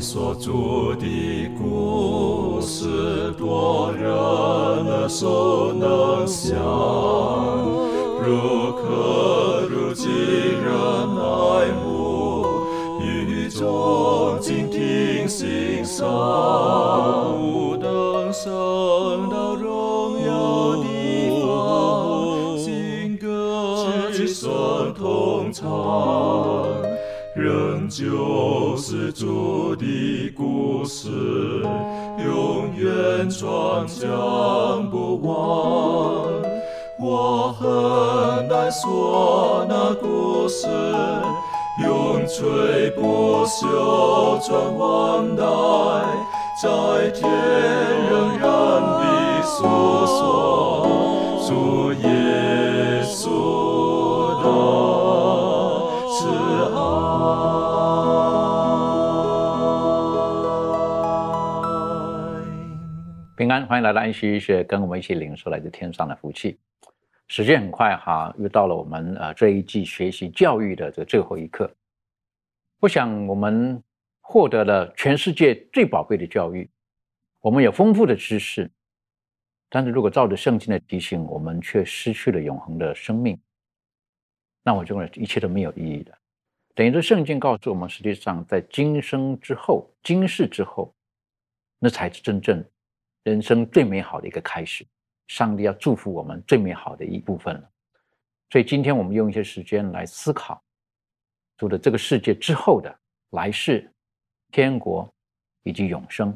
所著的故事，多人耳熟能详，如可如今人爱慕，与众静听欣赏，不等升到荣耀的方，新歌齐声同唱。仍旧是主远传讲不完。我很难说那故事，永垂不朽传万代，在天仍然的诉说主耶平安，欢迎来到安息医学，跟我们一起领受来自天上的福气。时间很快哈，又到了我们呃这一季学习教育的这最后一课。我想我们获得了全世界最宝贵的教育，我们有丰富的知识，但是如果照着圣经的提醒，我们却失去了永恒的生命，那我认为一切都没有意义的。等于说，圣经告诉我们，实际上在今生之后、今世之后，那才是真正人生最美好的一个开始。上帝要祝福我们最美好的一部分了。所以今天我们用一些时间来思考，除了这个世界之后的来世、天国以及永生，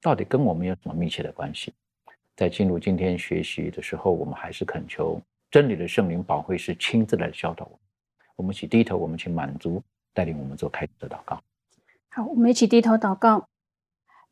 到底跟我们有什么密切的关系？在进入今天学习的时候，我们还是恳求真理的圣灵宝会师亲自来教导我们。我们一起低头，我们请满足带领我们做开始的祷告。好，我们一起低头祷告。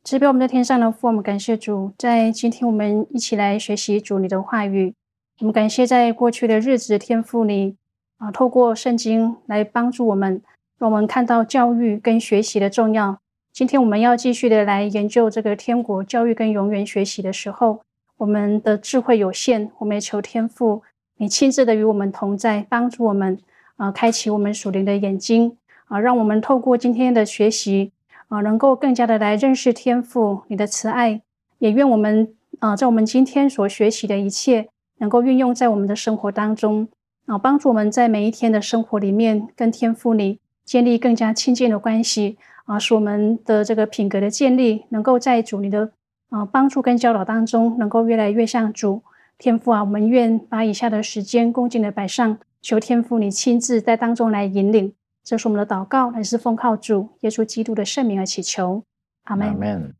慈悲我们在天上的父，我们感谢主，在今天我们一起来学习主你的话语。我们感谢在过去的日子，天父你啊，透过圣经来帮助我们，让我们看到教育跟学习的重要。今天我们要继续的来研究这个天国教育跟永远学习的时候，我们的智慧有限，我们也求天父你亲自的与我们同在，帮助我们啊，开启我们属灵的眼睛啊，让我们透过今天的学习。啊，能够更加的来认识天父你的慈爱，也愿我们啊，在我们今天所学习的一切，能够运用在我们的生活当中啊，帮助我们在每一天的生活里面，跟天父你建立更加亲近的关系啊，使我们的这个品格的建立，能够在主你的啊帮助跟教导当中，能够越来越像主天父啊。我们愿把以下的时间恭敬的摆上，求天父你亲自在当中来引领。这是我们的祷告，乃是奉靠主耶稣基督的圣名而祈求，阿门。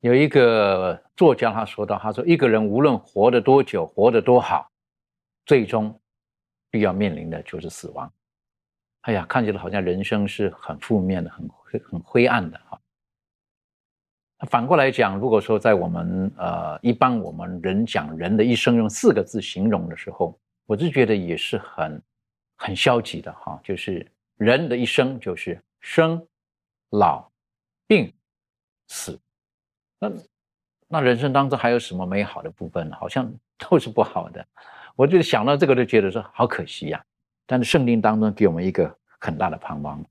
有一个作家他说到：“他说一个人无论活得多久，活得多好，最终必要面临的就是死亡。”哎呀，看起来好像人生是很负面的，很很灰暗的哈。反过来讲，如果说在我们呃一般我们人讲人的一生用四个字形容的时候，我就觉得也是很。很消极的哈，就是人的一生就是生、老、病、死。那那人生当中还有什么美好的部分呢？好像都是不好的。我就想到这个，就觉得说好可惜呀。但是圣经当中给我们一个很大的盼望：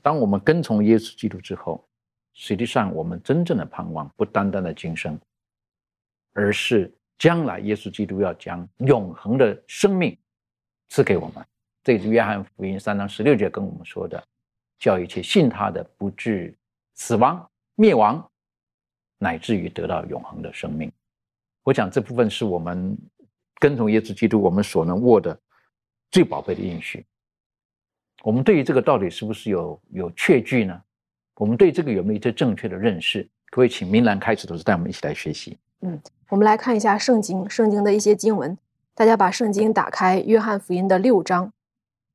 当我们跟从耶稣基督之后，实际上我们真正的盼望不单单的今生，而是将来耶稣基督要将永恒的生命赐给我们。这是约翰福音三章十六节跟我们说的，叫一切信他的不至死亡灭亡，乃至于得到永恒的生命。我想这部分是我们跟从耶稣基督我们所能握的最宝贵的应许。我们对于这个到底是不是有有确据呢？我们对这个有没有一些正确的认识？各位，请明兰开始，都是带我们一起来学习。嗯，我们来看一下圣经，圣经的一些经文。大家把圣经打开，约翰福音的六章。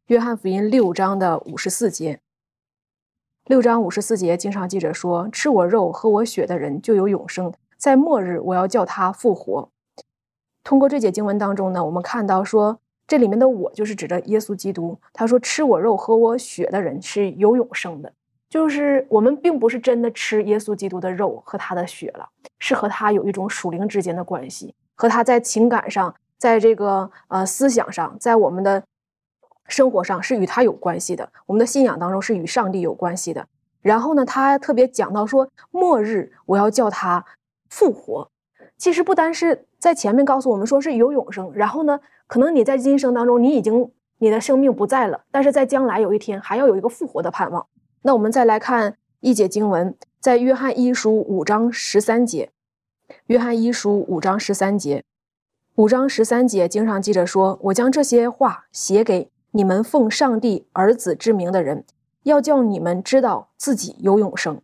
约翰福音六章的五十四节，六章五十四节，经常记着说：“吃我肉、喝我血的人就有永生，在末日我要叫他复活。”通过这节经文当中呢，我们看到说，这里面的“我”就是指着耶稣基督。他说：“吃我肉、喝我血的人是有永生的。”就是我们并不是真的吃耶稣基督的肉和他的血了，是和他有一种属灵之间的关系，和他在情感上，在这个呃思想上，在我们的。生活上是与他有关系的，我们的信仰当中是与上帝有关系的。然后呢，他特别讲到说，末日我要叫他复活。其实不单是在前面告诉我们说是有永生，然后呢，可能你在今生当中你已经你的生命不在了，但是在将来有一天还要有一个复活的盼望。那我们再来看一节经文，在约翰一书五章十三节，约翰一书五章十三节，五章十三节经常记着说：“我将这些话写给你们奉上帝儿子之名的人。”要叫你们知道自己有永生，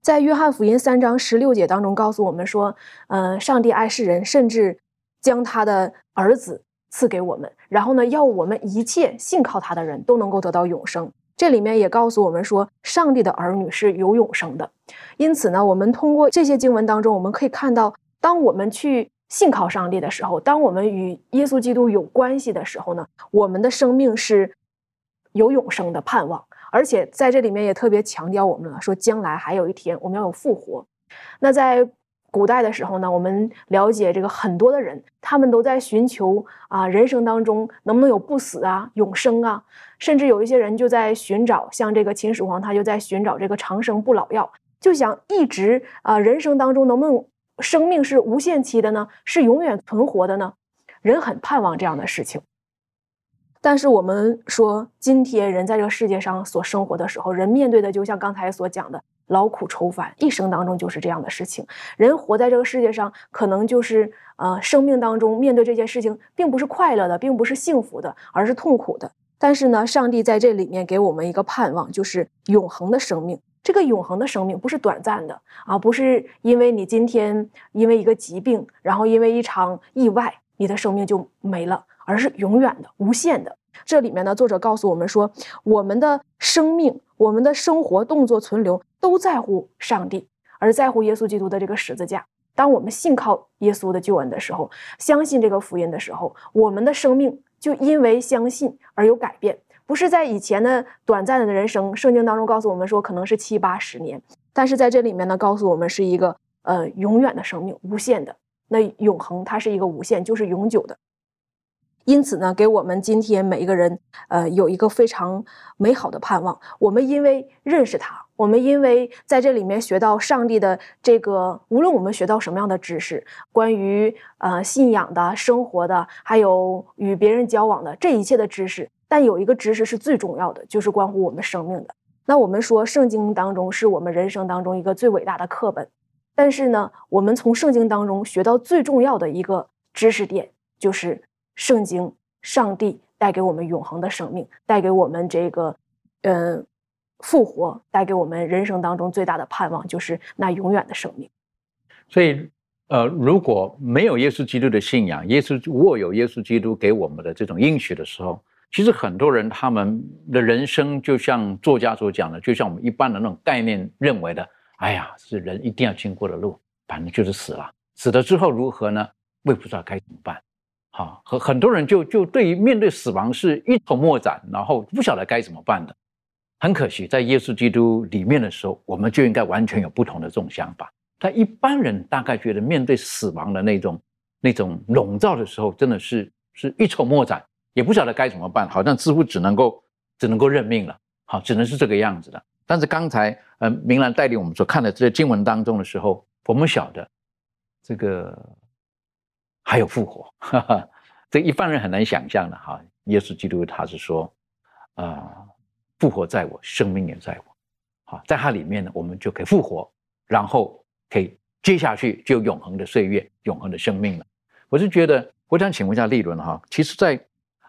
在约翰福音三章十六节当中告诉我们说，呃，上帝爱世人，甚至将他的儿子赐给我们，然后呢，要我们一切信靠他的人都能够得到永生。这里面也告诉我们说，上帝的儿女是有永生的。因此呢，我们通过这些经文当中，我们可以看到，当我们去信靠上帝的时候，当我们与耶稣基督有关系的时候呢，我们的生命是有永生的盼望。而且在这里面也特别强调我们了，说将来还有一天我们要有复活。那在古代的时候呢，我们了解这个很多的人，他们都在寻求啊，人生当中能不能有不死啊、永生啊，甚至有一些人就在寻找，像这个秦始皇，他就在寻找这个长生不老药，就想一直啊，人生当中能不能生命是无限期的呢？是永远存活的呢？人很盼望这样的事情。但是我们说，今天人在这个世界上所生活的时候，人面对的就像刚才所讲的劳苦愁烦，一生当中就是这样的事情。人活在这个世界上，可能就是呃，生命当中面对这些事情，并不是快乐的，并不是幸福的，而是痛苦的。但是呢，上帝在这里面给我们一个盼望，就是永恒的生命。这个永恒的生命不是短暂的啊，不是因为你今天因为一个疾病，然后因为一场意外，你的生命就没了。而是永远的、无限的。这里面呢，作者告诉我们说，我们的生命、我们的生活、动作、存留，都在乎上帝，而在乎耶稣基督的这个十字架。当我们信靠耶稣的救恩的时候，相信这个福音的时候，我们的生命就因为相信而有改变。不是在以前的短暂的人生，圣经当中告诉我们说，可能是七八十年，但是在这里面呢，告诉我们是一个呃永远的生命，无限的。那永恒它是一个无限，就是永久的。因此呢，给我们今天每一个人，呃，有一个非常美好的盼望。我们因为认识他，我们因为在这里面学到上帝的这个，无论我们学到什么样的知识，关于呃信仰的、生活的，还有与别人交往的这一切的知识，但有一个知识是最重要的，就是关乎我们生命的。那我们说，圣经当中是我们人生当中一个最伟大的课本，但是呢，我们从圣经当中学到最重要的一个知识点就是。圣经，上帝带给我们永恒的生命，带给我们这个，嗯，复活，带给我们人生当中最大的盼望，就是那永远的生命。所以，呃，如果没有耶稣基督的信仰，耶稣握有耶稣基督给我们的这种应许的时候，其实很多人他们的人生就像作家所讲的，就像我们一般的那种概念认为的，哎呀，是人一定要经过的路，反正就是死了，死了之后如何呢？我也不知道该怎么办。好，很很多人就就对于面对死亡是一筹莫展，然后不晓得该怎么办的。很可惜，在耶稣基督里面的时候，我们就应该完全有不同的这种想法。但一般人大概觉得面对死亡的那种那种笼罩的时候，真的是是一筹莫展，也不晓得该怎么办，好像似乎只能够只能够认命了。好，只能是这个样子的。但是刚才呃，明兰带领我们所看的这些经文当中的时候，我们晓得这个。还有复活，哈哈，这一般人很难想象的哈。耶稣基督他是说，啊，复活在我，生命也在我，好，在他里面呢，我们就可以复活，然后可以接下去就永恒的岁月，永恒的生命了。我是觉得，我想请问一下利伦哈，其实，在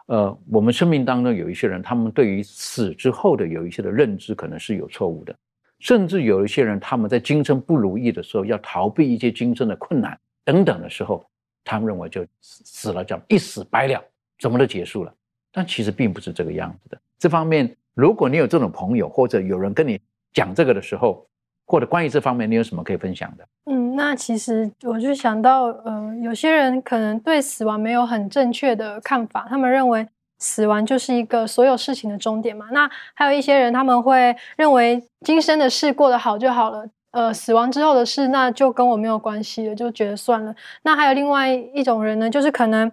呃我们生命当中有一些人，他们对于死之后的有一些的认知可能是有错误的，甚至有一些人他们在今生不如意的时候，要逃避一些今生的困难等等的时候。他们认为就死死了，叫一死百了，怎么都结束了。但其实并不是这个样子的。这方面，如果你有这种朋友，或者有人跟你讲这个的时候，或者关于这方面，你有什么可以分享的？嗯，那其实我就想到，呃，有些人可能对死亡没有很正确的看法，他们认为死亡就是一个所有事情的终点嘛。那还有一些人，他们会认为今生的事过得好就好了。呃，死亡之后的事，那就跟我没有关系了，就觉得算了。那还有另外一种人呢，就是可能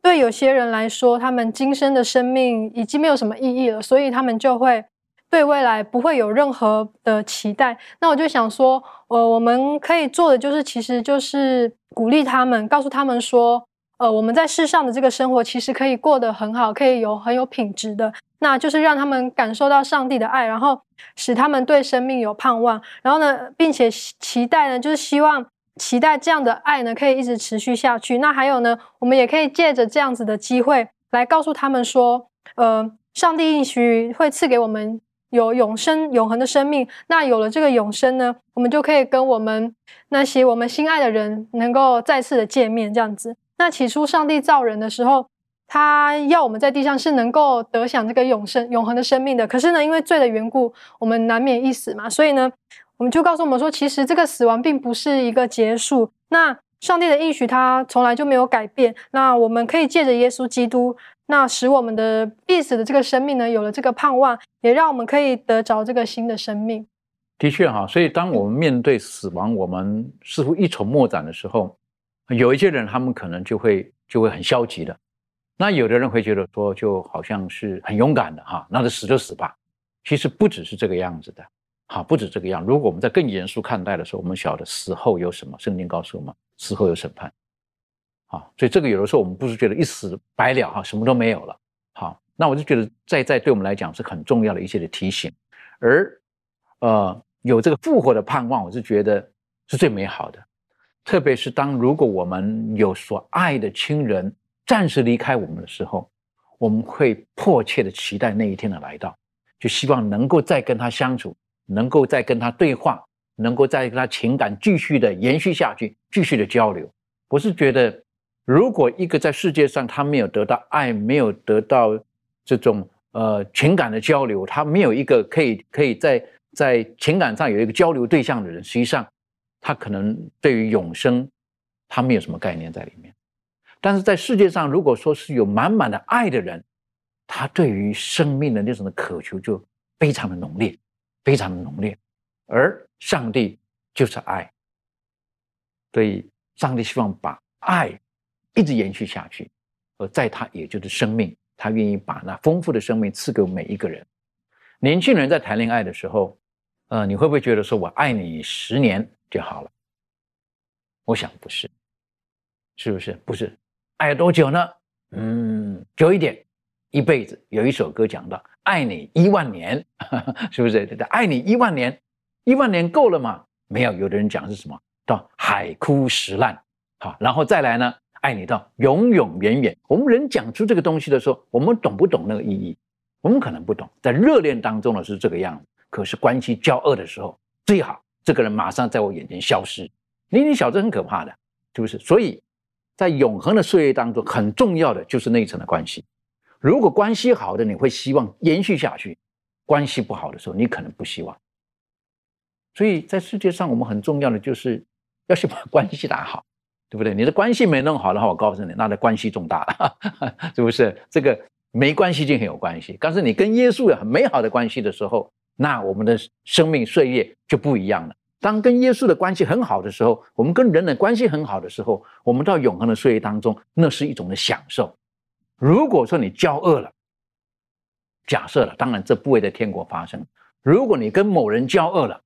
对有些人来说，他们今生的生命已经没有什么意义了，所以他们就会对未来不会有任何的期待。那我就想说，呃，我们可以做的就是，其实就是鼓励他们，告诉他们说，呃，我们在世上的这个生活其实可以过得很好，可以有很有品质的。那就是让他们感受到上帝的爱，然后使他们对生命有盼望，然后呢，并且期待呢，就是希望期待这样的爱呢，可以一直持续下去。那还有呢，我们也可以借着这样子的机会来告诉他们说，呃，上帝应许会赐给我们有永生、永恒的生命。那有了这个永生呢，我们就可以跟我们那些我们心爱的人能够再次的见面，这样子。那起初上帝造人的时候。他要我们在地上是能够得享这个永生、永恒的生命的。可是呢，因为罪的缘故，我们难免一死嘛。所以呢，我们就告诉我们说，其实这个死亡并不是一个结束。那上帝的应许，他从来就没有改变。那我们可以借着耶稣基督，那使我们的必死的这个生命呢，有了这个盼望，也让我们可以得着这个新的生命。的确哈，所以当我们面对死亡，我们似乎一筹莫展的时候，有一些人他们可能就会就会很消极的。那有的人会觉得说，就好像是很勇敢的哈，那就死就死吧。其实不只是这个样子的，哈，不止这个样。如果我们在更严肃看待的时候，我们晓得死后有什么？圣经告诉我们，死后有审判。好，所以这个有的时候我们不是觉得一死百了哈，什么都没有了。好，那我就觉得在在对我们来讲是很重要的一些的提醒。而呃，有这个复活的盼望，我是觉得是最美好的。特别是当如果我们有所爱的亲人。暂时离开我们的时候，我们会迫切的期待那一天的来到，就希望能够再跟他相处，能够再跟他对话，能够再跟他情感继续的延续下去，继续的交流。我是觉得，如果一个在世界上他没有得到爱，没有得到这种呃情感的交流，他没有一个可以可以在在情感上有一个交流对象的人，实际上他可能对于永生，他没有什么概念在里面。但是在世界上，如果说是有满满的爱的人，他对于生命的那种的渴求就非常的浓烈，非常的浓烈。而上帝就是爱，所以上帝希望把爱一直延续下去，而在他也就是生命，他愿意把那丰富的生命赐给每一个人。年轻人在谈恋爱的时候，呃，你会不会觉得说我爱你十年就好了？我想不是，是不是？不是。爱多久呢？嗯，久一点，一辈子。有一首歌讲到“爱你一万年”，是不是？爱你一万年，一万年够了吗？没有。有的人讲是什么？到海枯石烂，好，然后再来呢？爱你到永永远远。我们人讲出这个东西的时候，我们懂不懂那个意义？我们可能不懂。在热恋当中呢是这个样子，可是关系交恶的时候，最好这个人马上在我眼前消失。你你小子很可怕的，是不是？所以。在永恒的岁月当中，很重要的就是那一层的关系。如果关系好的，你会希望延续下去；关系不好的时候，你可能不希望。所以在世界上，我们很重要的就是要去把关系打好，对不对？你的关系没弄好的话，我告诉你，那的关系重大了，是不是？这个没关系就很有关系。但是你跟耶稣有很美好的关系的时候，那我们的生命岁月就不一样了。当跟耶稣的关系很好的时候，我们跟人的关系很好的时候，我们到永恒的岁月当中，那是一种的享受。如果说你骄恶了，假设了，当然这不会在天国发生。如果你跟某人骄恶了，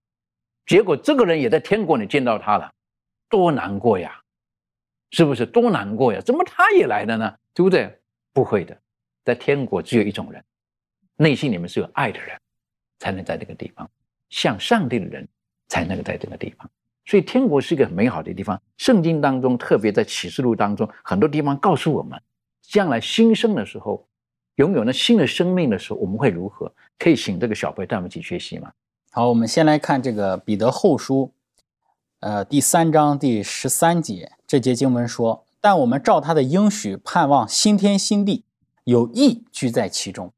结果这个人也在天国你见到他了，多难过呀！是不是多难过呀？怎么他也来了呢？对不对？不会的，在天国只有一种人，内心里面是有爱的人，才能在这个地方向上帝的人。才能够在这个地方，所以天国是一个很美好的地方。圣经当中，特别在启示录当中，很多地方告诉我们，将来新生的时候，拥有那新的生命的时候，我们会如何？可以请这个小贝带我们一起学习吗？好，我们先来看这个彼得后书，呃，第三章第十三节，这节经文说：“但我们照他的应许，盼望新天新地，有义居在其中。”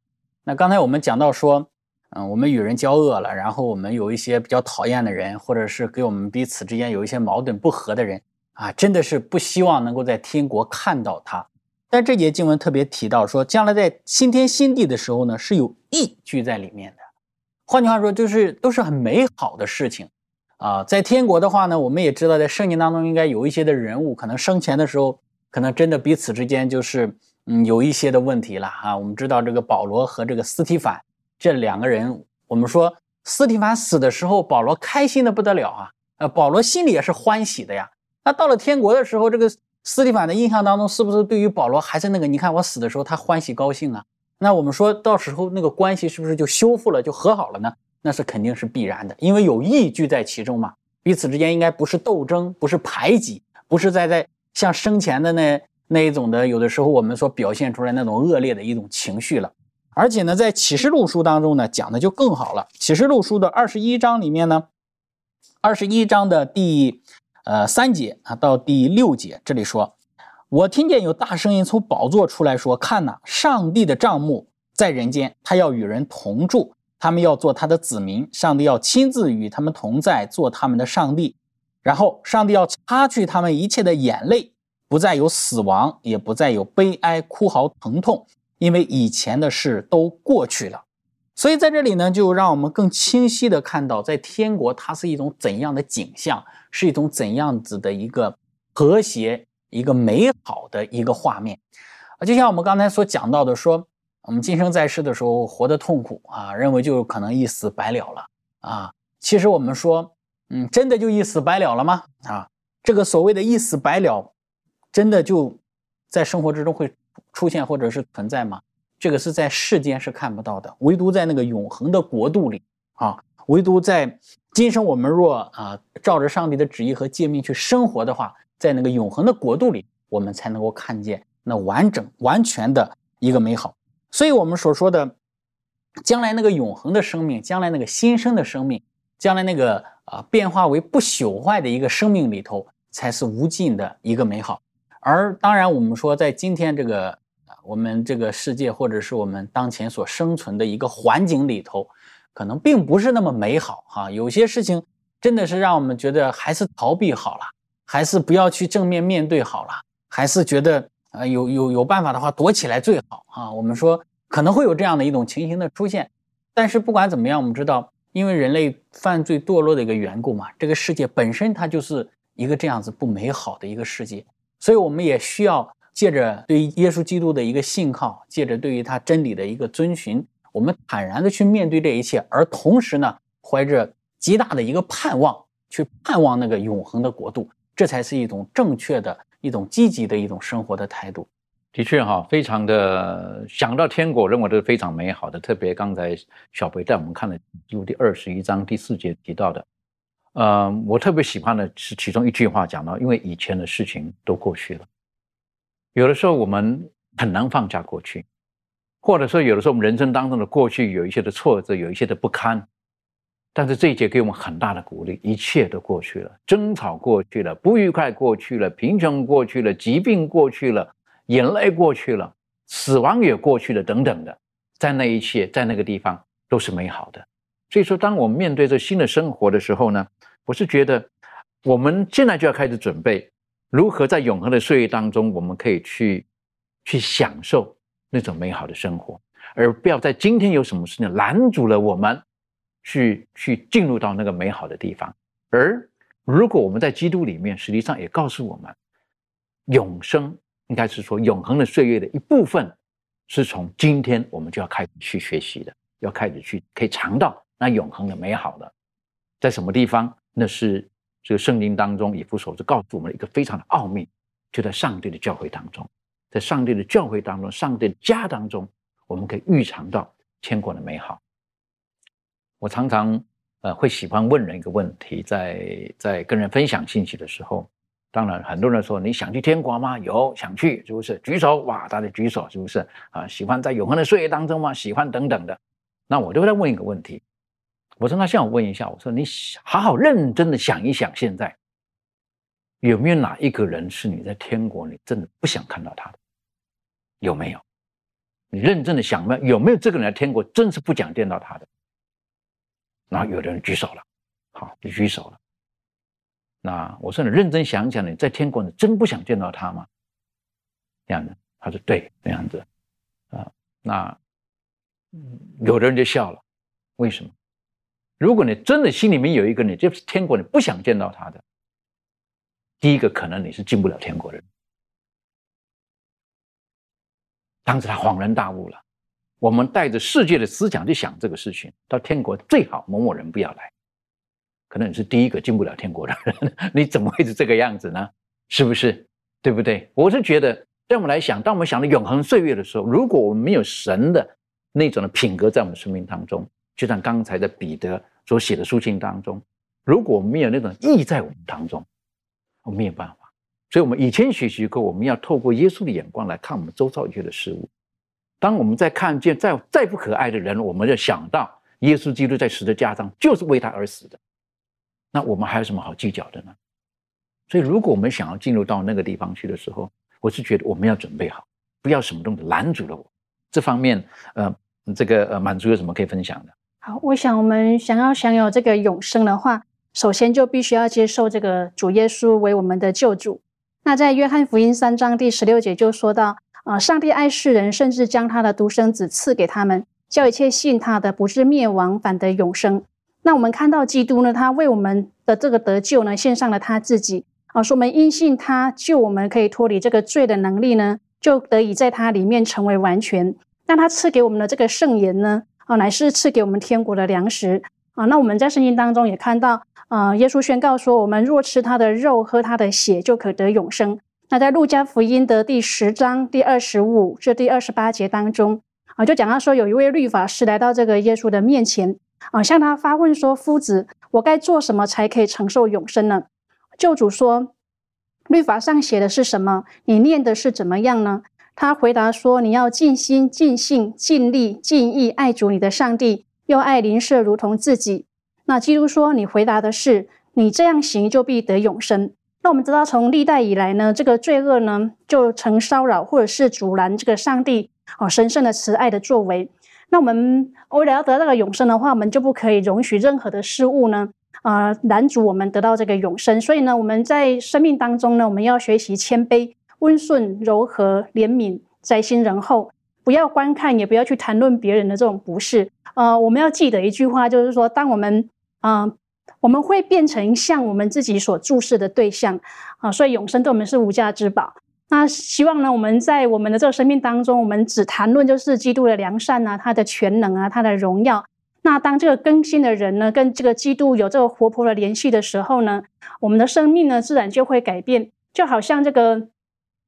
那刚才我们讲到说。嗯，我们与人交恶了，然后我们有一些比较讨厌的人，或者是给我们彼此之间有一些矛盾不和的人啊，真的是不希望能够在天国看到他。但这节经文特别提到说，将来在新天新地的时候呢，是有义居在里面的。换句话说，就是都是很美好的事情啊。在天国的话呢，我们也知道，在圣经当中应该有一些的人物，可能生前的时候可能真的彼此之间就是嗯有一些的问题了啊。我们知道这个保罗和这个斯提凡这两个人，我们说斯提凡死的时候，保罗开心的不得了啊，呃，保罗心里也是欢喜的呀。那到了天国的时候，这个斯蒂凡的印象当中，是不是对于保罗还是那个？你看我死的时候，他欢喜高兴啊。那我们说到时候那个关系是不是就修复了，就和好了呢？那是肯定是必然的，因为有义聚在其中嘛。彼此之间应该不是斗争，不是排挤，不是在在像生前的那那一种的，有的时候我们所表现出来那种恶劣的一种情绪了。而且呢，在启示录书当中呢，讲的就更好了。启示录书的二十一章里面呢，二十一章的第呃三节啊到第六节，这里说，我听见有大声音从宝座出来说：“看呐，上帝的帐幕在人间，他要与人同住。”他们要做他的子民，上帝要亲自与他们同在，做他们的上帝。然后，上帝要擦去他们一切的眼泪，不再有死亡，也不再有悲哀、哭嚎、疼痛，因为以前的事都过去了。所以，在这里呢，就让我们更清晰的看到，在天国它是一种怎样的景象，是一种怎样子的一个和谐、一个美好的一个画面啊！就像我们刚才所讲到的，说。我们今生在世的时候活得痛苦啊，认为就可能一死百了了啊。其实我们说，嗯，真的就一死百了了吗？啊，这个所谓的一死百了，真的就在生活之中会出现或者是存在吗？这个是在世间是看不到的，唯独在那个永恒的国度里啊，唯独在今生我们若啊照着上帝的旨意和诫命去生活的话，在那个永恒的国度里，我们才能够看见那完整完全的一个美好。所以，我们所说的将来那个永恒的生命，将来那个新生的生命，将来那个啊变化为不朽坏的一个生命里头，才是无尽的一个美好。而当然，我们说在今天这个我们这个世界，或者是我们当前所生存的一个环境里头，可能并不是那么美好哈。有些事情真的是让我们觉得还是逃避好了，还是不要去正面面对好了，还是觉得。啊，有有有办法的话，躲起来最好啊！我们说可能会有这样的一种情形的出现，但是不管怎么样，我们知道，因为人类犯罪堕落的一个缘故嘛，这个世界本身它就是一个这样子不美好的一个世界，所以我们也需要借着对耶稣基督的一个信靠，借着对于他真理的一个遵循，我们坦然的去面对这一切，而同时呢，怀着极大的一个盼望，去盼望那个永恒的国度，这才是一种正确的。一种积极的一种生活的态度，的确哈，非常的想到天国，认为都是非常美好的。特别刚才小培带我们看的，就第二十一章第四节提到的，呃，我特别喜欢的是其中一句话讲到，因为以前的事情都过去了，有的时候我们很难放下过去，或者说有的时候我们人生当中的过去有一些的挫折，有一些的不堪。但是这一节给我们很大的鼓励，一切都过去了，争吵过去了，不愉快过去了，贫穷过去了，疾病过去了，眼泪过去了，死亡也过去了，等等的，在那一切，在那个地方都是美好的。所以说，当我们面对这新的生活的时候呢，我是觉得我们现在就要开始准备，如何在永恒的岁月当中，我们可以去去享受那种美好的生活，而不要在今天有什么事情拦阻了我们。去去进入到那个美好的地方，而如果我们在基督里面，实际上也告诉我们，永生应该是说永恒的岁月的一部分，是从今天我们就要开始去学习的，要开始去可以尝到那永恒的美好的，在什么地方？那是这个圣经当中以弗所是告诉我们一个非常的奥秘，就在上帝的教会当中，在上帝的教会当中，上帝的家当中，我们可以预尝到天国的美好。我常常呃会喜欢问人一个问题，在在跟人分享信息的时候，当然很多人说你想去天国吗？有想去是不是？举手哇，大家举手是不是？啊，喜欢在永恒的岁月当中吗？喜欢等等的。那我就再问一个问题，我说那像我问一下，我说你好好认真的想一想，现在有没有哪一个人是你在天国你真的不想看到他的？有没有？你认真的想问有没有这个人在天国真是不想见到他的？然后有的人举手了，好，就举手了。那我说你认真想想，你在天国你真不想见到他吗？这样的，他说对，这样子，啊，那有的人就笑了，为什么？如果你真的心里面有一个你就是天国你不想见到他的，第一个可能你是进不了天国的，当时他恍然大悟了。我们带着世界的思想去想这个事情，到天国最好某某人不要来。可能你是第一个进不了天国的人，你怎么会是这个样子呢？是不是？对不对？我是觉得，在我们来想，当我们想到永恒岁月的时候，如果我们没有神的那种的品格在我们生命当中，就像刚才的彼得所写的书信当中，如果我们没有那种意义在我们当中，我们没有办法。所以，我们以前学习过，我们要透过耶稣的眼光来看我们周遭一切的事物。当我们在看见再再不可爱的人，我们就想到耶稣基督在十字架上就是为他而死的。那我们还有什么好计较的呢？所以，如果我们想要进入到那个地方去的时候，我是觉得我们要准备好，不要什么东西拦住了我。这方面，呃，这个呃，满足有什么可以分享的？好，我想我们想要享有这个永生的话，首先就必须要接受这个主耶稣为我们的救主。那在约翰福音三章第十六节就说到，啊，上帝爱世人，甚至将他的独生子赐给他们，叫一切信他的不是灭亡，反得永生。那我们看到基督呢，他为我们的这个得救呢，献上了他自己。啊，说我们因信他救我们，可以脱离这个罪的能力呢，就得以在他里面成为完全。那他赐给我们的这个圣言呢，啊，乃是赐给我们天国的粮食。啊，那我们在圣经当中也看到，啊，耶稣宣告说，我们若吃他的肉，喝他的血，就可得永生。那在路加福音的第十章第二十五至第二十八节当中，啊，就讲到说，有一位律法师来到这个耶稣的面前，啊，向他发问说：“夫子，我该做什么才可以承受永生呢？”救主说：“律法上写的是什么？你念的是怎么样呢？”他回答说：“你要尽心、尽性、尽力、尽意爱主你的上帝，又爱邻舍如同自己。”那基督说：“你回答的是，你这样行就必得永生。”那我们知道，从历代以来呢，这个罪恶呢就曾骚扰或者是阻拦这个上帝哦神圣的慈爱的作为。那我们为了要得到这个永生的话，我们就不可以容许任何的事物呢。啊，拦阻我们得到这个永生。所以呢，我们在生命当中呢，我们要学习谦卑、温顺、柔和、怜悯、在心仁厚，不要观看，也不要去谈论别人的这种不是。呃，我们要记得一句话，就是说，当我们啊，我们会变成像我们自己所注视的对象啊，所以永生对我们是无价之宝。那希望呢，我们在我们的这个生命当中，我们只谈论就是基督的良善啊，他的全能啊，他的荣耀。那当这个更新的人呢，跟这个基督有这个活泼的联系的时候呢，我们的生命呢，自然就会改变。就好像这个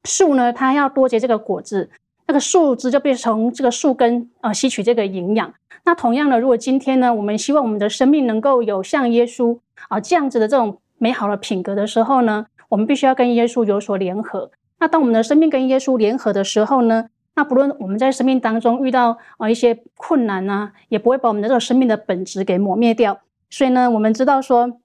树呢，它要多结这个果子，那个树枝就变成这个树根啊，吸取这个营养。那同样的，如果今天呢，我们希望我们的生命能够有像耶稣啊这样子的这种美好的品格的时候呢，我们必须要跟耶稣有所联合。那当我们的生命跟耶稣联合的时候呢？那不论我们在生命当中遇到啊一些困难呢，也不会把我们的这个生命的本质给磨灭掉。所以呢，我们知道说，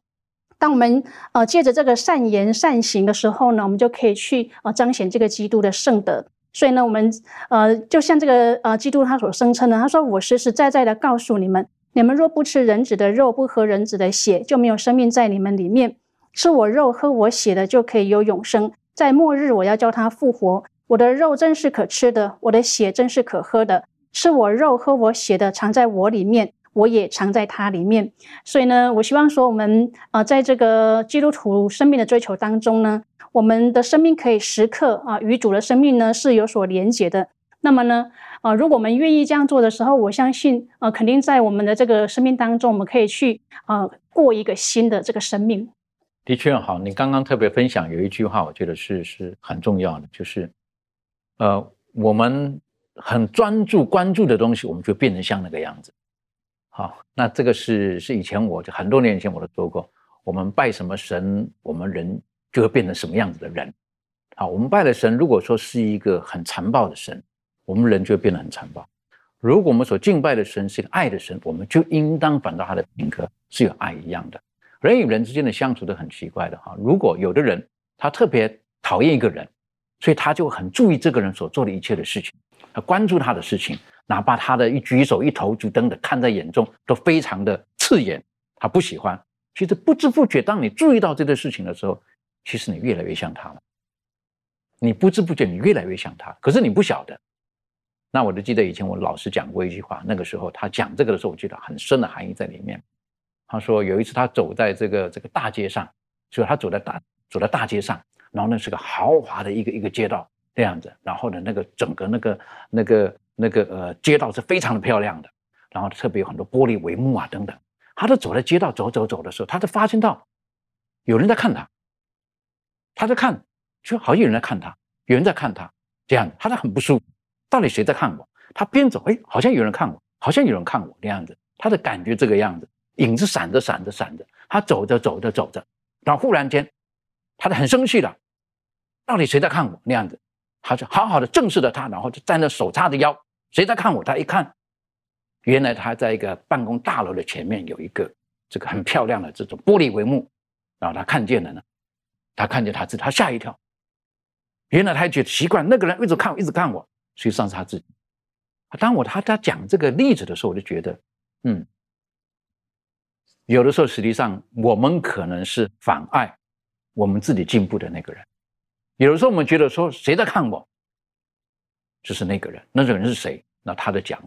当我们呃借着这个善言善行的时候呢，我们就可以去呃彰显这个基督的圣德。所以呢，我们呃就像这个呃基督他所声称的，他说：“我实实在在的告诉你们，你们若不吃人子的肉，不喝人子的血，就没有生命在你们里面。吃我肉喝我血的，就可以有永生。在末日，我要叫他复活。”我的肉真是可吃的，我的血真是可喝的。吃我肉、喝我血的，藏在我里面，我也藏在他里面。所以呢，我希望说，我们啊，在这个基督徒生命的追求当中呢，我们的生命可以时刻啊，与主的生命呢是有所连结的。那么呢，啊，如果我们愿意这样做的时候，我相信啊，肯定在我们的这个生命当中，我们可以去啊，过一个新的这个生命。的确好，你刚刚特别分享有一句话，我觉得是是很重要的，就是。呃，我们很专注关注的东西，我们就变成像那个样子。好，那这个是是以前我就很多年前我都说过，我们拜什么神，我们人就会变成什么样子的人。好，我们拜的神如果说是一个很残暴的神，我们人就会变得很残暴；如果我们所敬拜的神是一个爱的神，我们就应当反照他的品格是有爱一样的。人与人之间的相处都很奇怪的哈。如果有的人他特别讨厌一个人，所以他就很注意这个人所做的一切的事情，他关注他的事情，哪怕他的一举手一投足，等等看在眼中都非常的刺眼，他不喜欢。其实不知不觉，当你注意到这个事情的时候，其实你越来越像他了。你不知不觉，你越来越像他，可是你不晓得。那我就记得以前我老师讲过一句话，那个时候他讲这个的时候，我觉得很深的含义在里面。他说有一次他走在这个这个大街上，就他走在大走在大街上。然后那是个豪华的一个一个街道，这样子，然后呢，那个整个那个那个那个呃街道是非常的漂亮的，然后特别有很多玻璃帷幕啊等等。他在走在街道走走走的时候，他就发现到有人在看他，他在看，就好像有人在看他，有人在看他，这样他就很不舒服。到底谁在看我？他边走，哎，好像有人看我，好像有人看我这样子，他的感觉这个样子，影子闪着闪着闪着，他走着走着走着，然后忽然间，他就很生气了，到底谁在看我那样子？他就好好的正视着他，然后就站着手叉着腰，谁在看我？他一看。原来他在一个办公大楼的前面有一个这个很漂亮的这种玻璃帷幕，然后他看见了呢，他看见他自己，他吓一跳。原来他觉得习惯那个人一直看我，一直看我，实际上是他自己。当我他他讲这个例子的时候，我就觉得，嗯，有的时候实际上我们可能是妨碍我们自己进步的那个人。有的时候我们觉得说谁在看我，就是那个人，那个人是谁？那他的讲。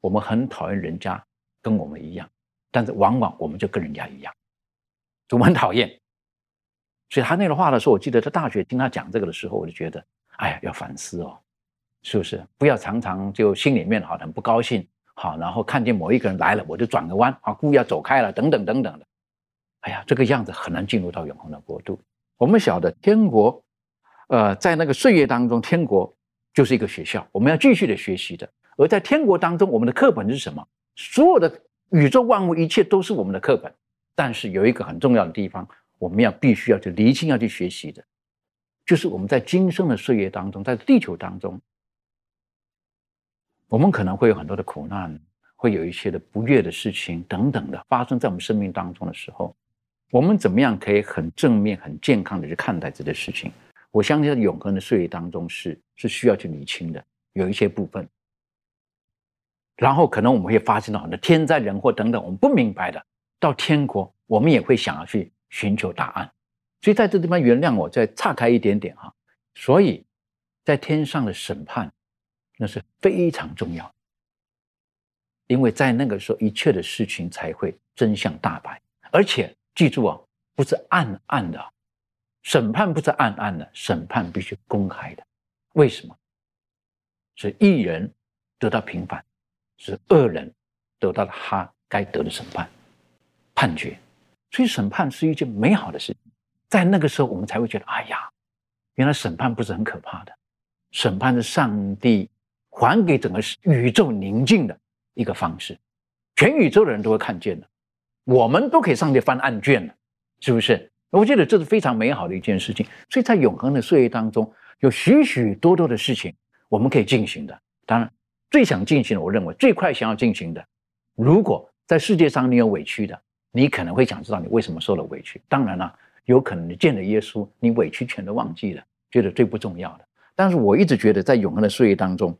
我们很讨厌人家跟我们一样，但是往往我们就跟人家一样，我很讨厌。所以他那个话的时候，我记得在大学听他讲这个的时候，我就觉得，哎呀，要反思哦，是不是？不要常常就心里面好像不高兴，好，然后看见某一个人来了，我就转个弯，啊，故意要走开了，等等等等的。哎呀，这个样子很难进入到永恒的国度。我们晓得天国，呃，在那个岁月当中，天国就是一个学校，我们要继续的学习的。而在天国当中，我们的课本是什么？所有的宇宙万物一切都是我们的课本。但是有一个很重要的地方，我们要必须要去厘清、要去学习的，就是我们在今生的岁月当中，在地球当中，我们可能会有很多的苦难，会有一些的不悦的事情等等的发生在我们生命当中的时候，我们怎么样可以很正面、很健康的去看待这些事情？我相信在永恒的岁月当中是是需要去理清的，有一些部分。然后可能我们会发现到很多天灾人祸等等，我们不明白的，到天国我们也会想要去寻求答案。所以在这地方原谅我再岔开一点点哈。所以在天上的审判那是非常重要，因为在那个时候一切的事情才会真相大白。而且记住啊，不是暗暗的审判，不是暗暗的审判，必须公开的。为什么？是一人得到平反。是恶人得到了他该得的审判判决，所以审判是一件美好的事情。在那个时候，我们才会觉得，哎呀，原来审判不是很可怕的。审判是上帝还给整个宇宙宁静的一个方式，全宇宙的人都会看见的，我们都可以上去翻案卷了，是不是？我觉得这是非常美好的一件事情。所以在永恒的岁月当中，有许许多多的事情我们可以进行的。当然。最想进行的，我认为最快想要进行的，如果在世界上你有委屈的，你可能会想知道你为什么受了委屈。当然了，有可能你见了耶稣，你委屈全都忘记了，觉得最不重要的。但是我一直觉得，在永恒的岁月当中，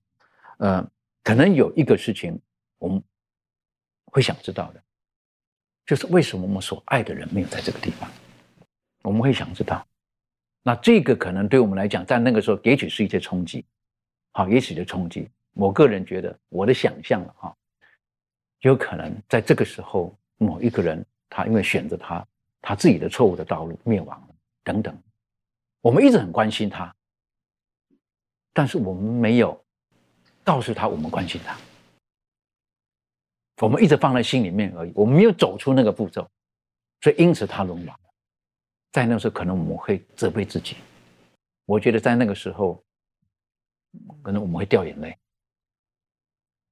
呃，可能有一个事情我们会想知道的，就是为什么我们所爱的人没有在这个地方？我们会想知道，那这个可能对我们来讲，在那个时候也许是一些冲击，好，也许的冲击。我个人觉得，我的想象了哈，有可能在这个时候，某一个人他因为选择他他自己的错误的道路灭亡了等等，我们一直很关心他，但是我们没有告诉他我们关心他，我们一直放在心里面而已，我们没有走出那个步骤，所以因此他沦亡了。在那时候，可能我们会责备自己，我觉得在那个时候，可能我们会掉眼泪。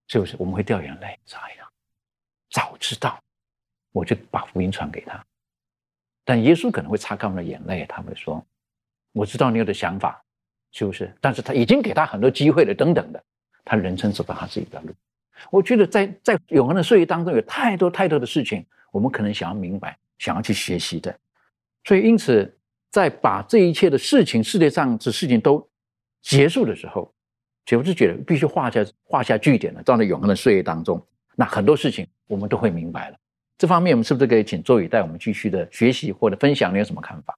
是不是我们会掉眼泪？哎呀，早知道我就把福音传给他。但耶稣可能会擦干我们的眼泪，他会说：“我知道你有的想法，是不是？”但是他已经给他很多机会了，等等的，他人生走到他自己的路。我觉得在在永恒的岁月当中，有太多太多的事情，我们可能想要明白，想要去学习的。所以，因此，在把这一切的事情、世界上的事情都结束的时候。所以我就觉得必须画下画下句点了，在永恒的岁月当中，那很多事情我们都会明白了。这方面我们是不是可以请周宇带我们继续的学习或者分享？你有什么看法？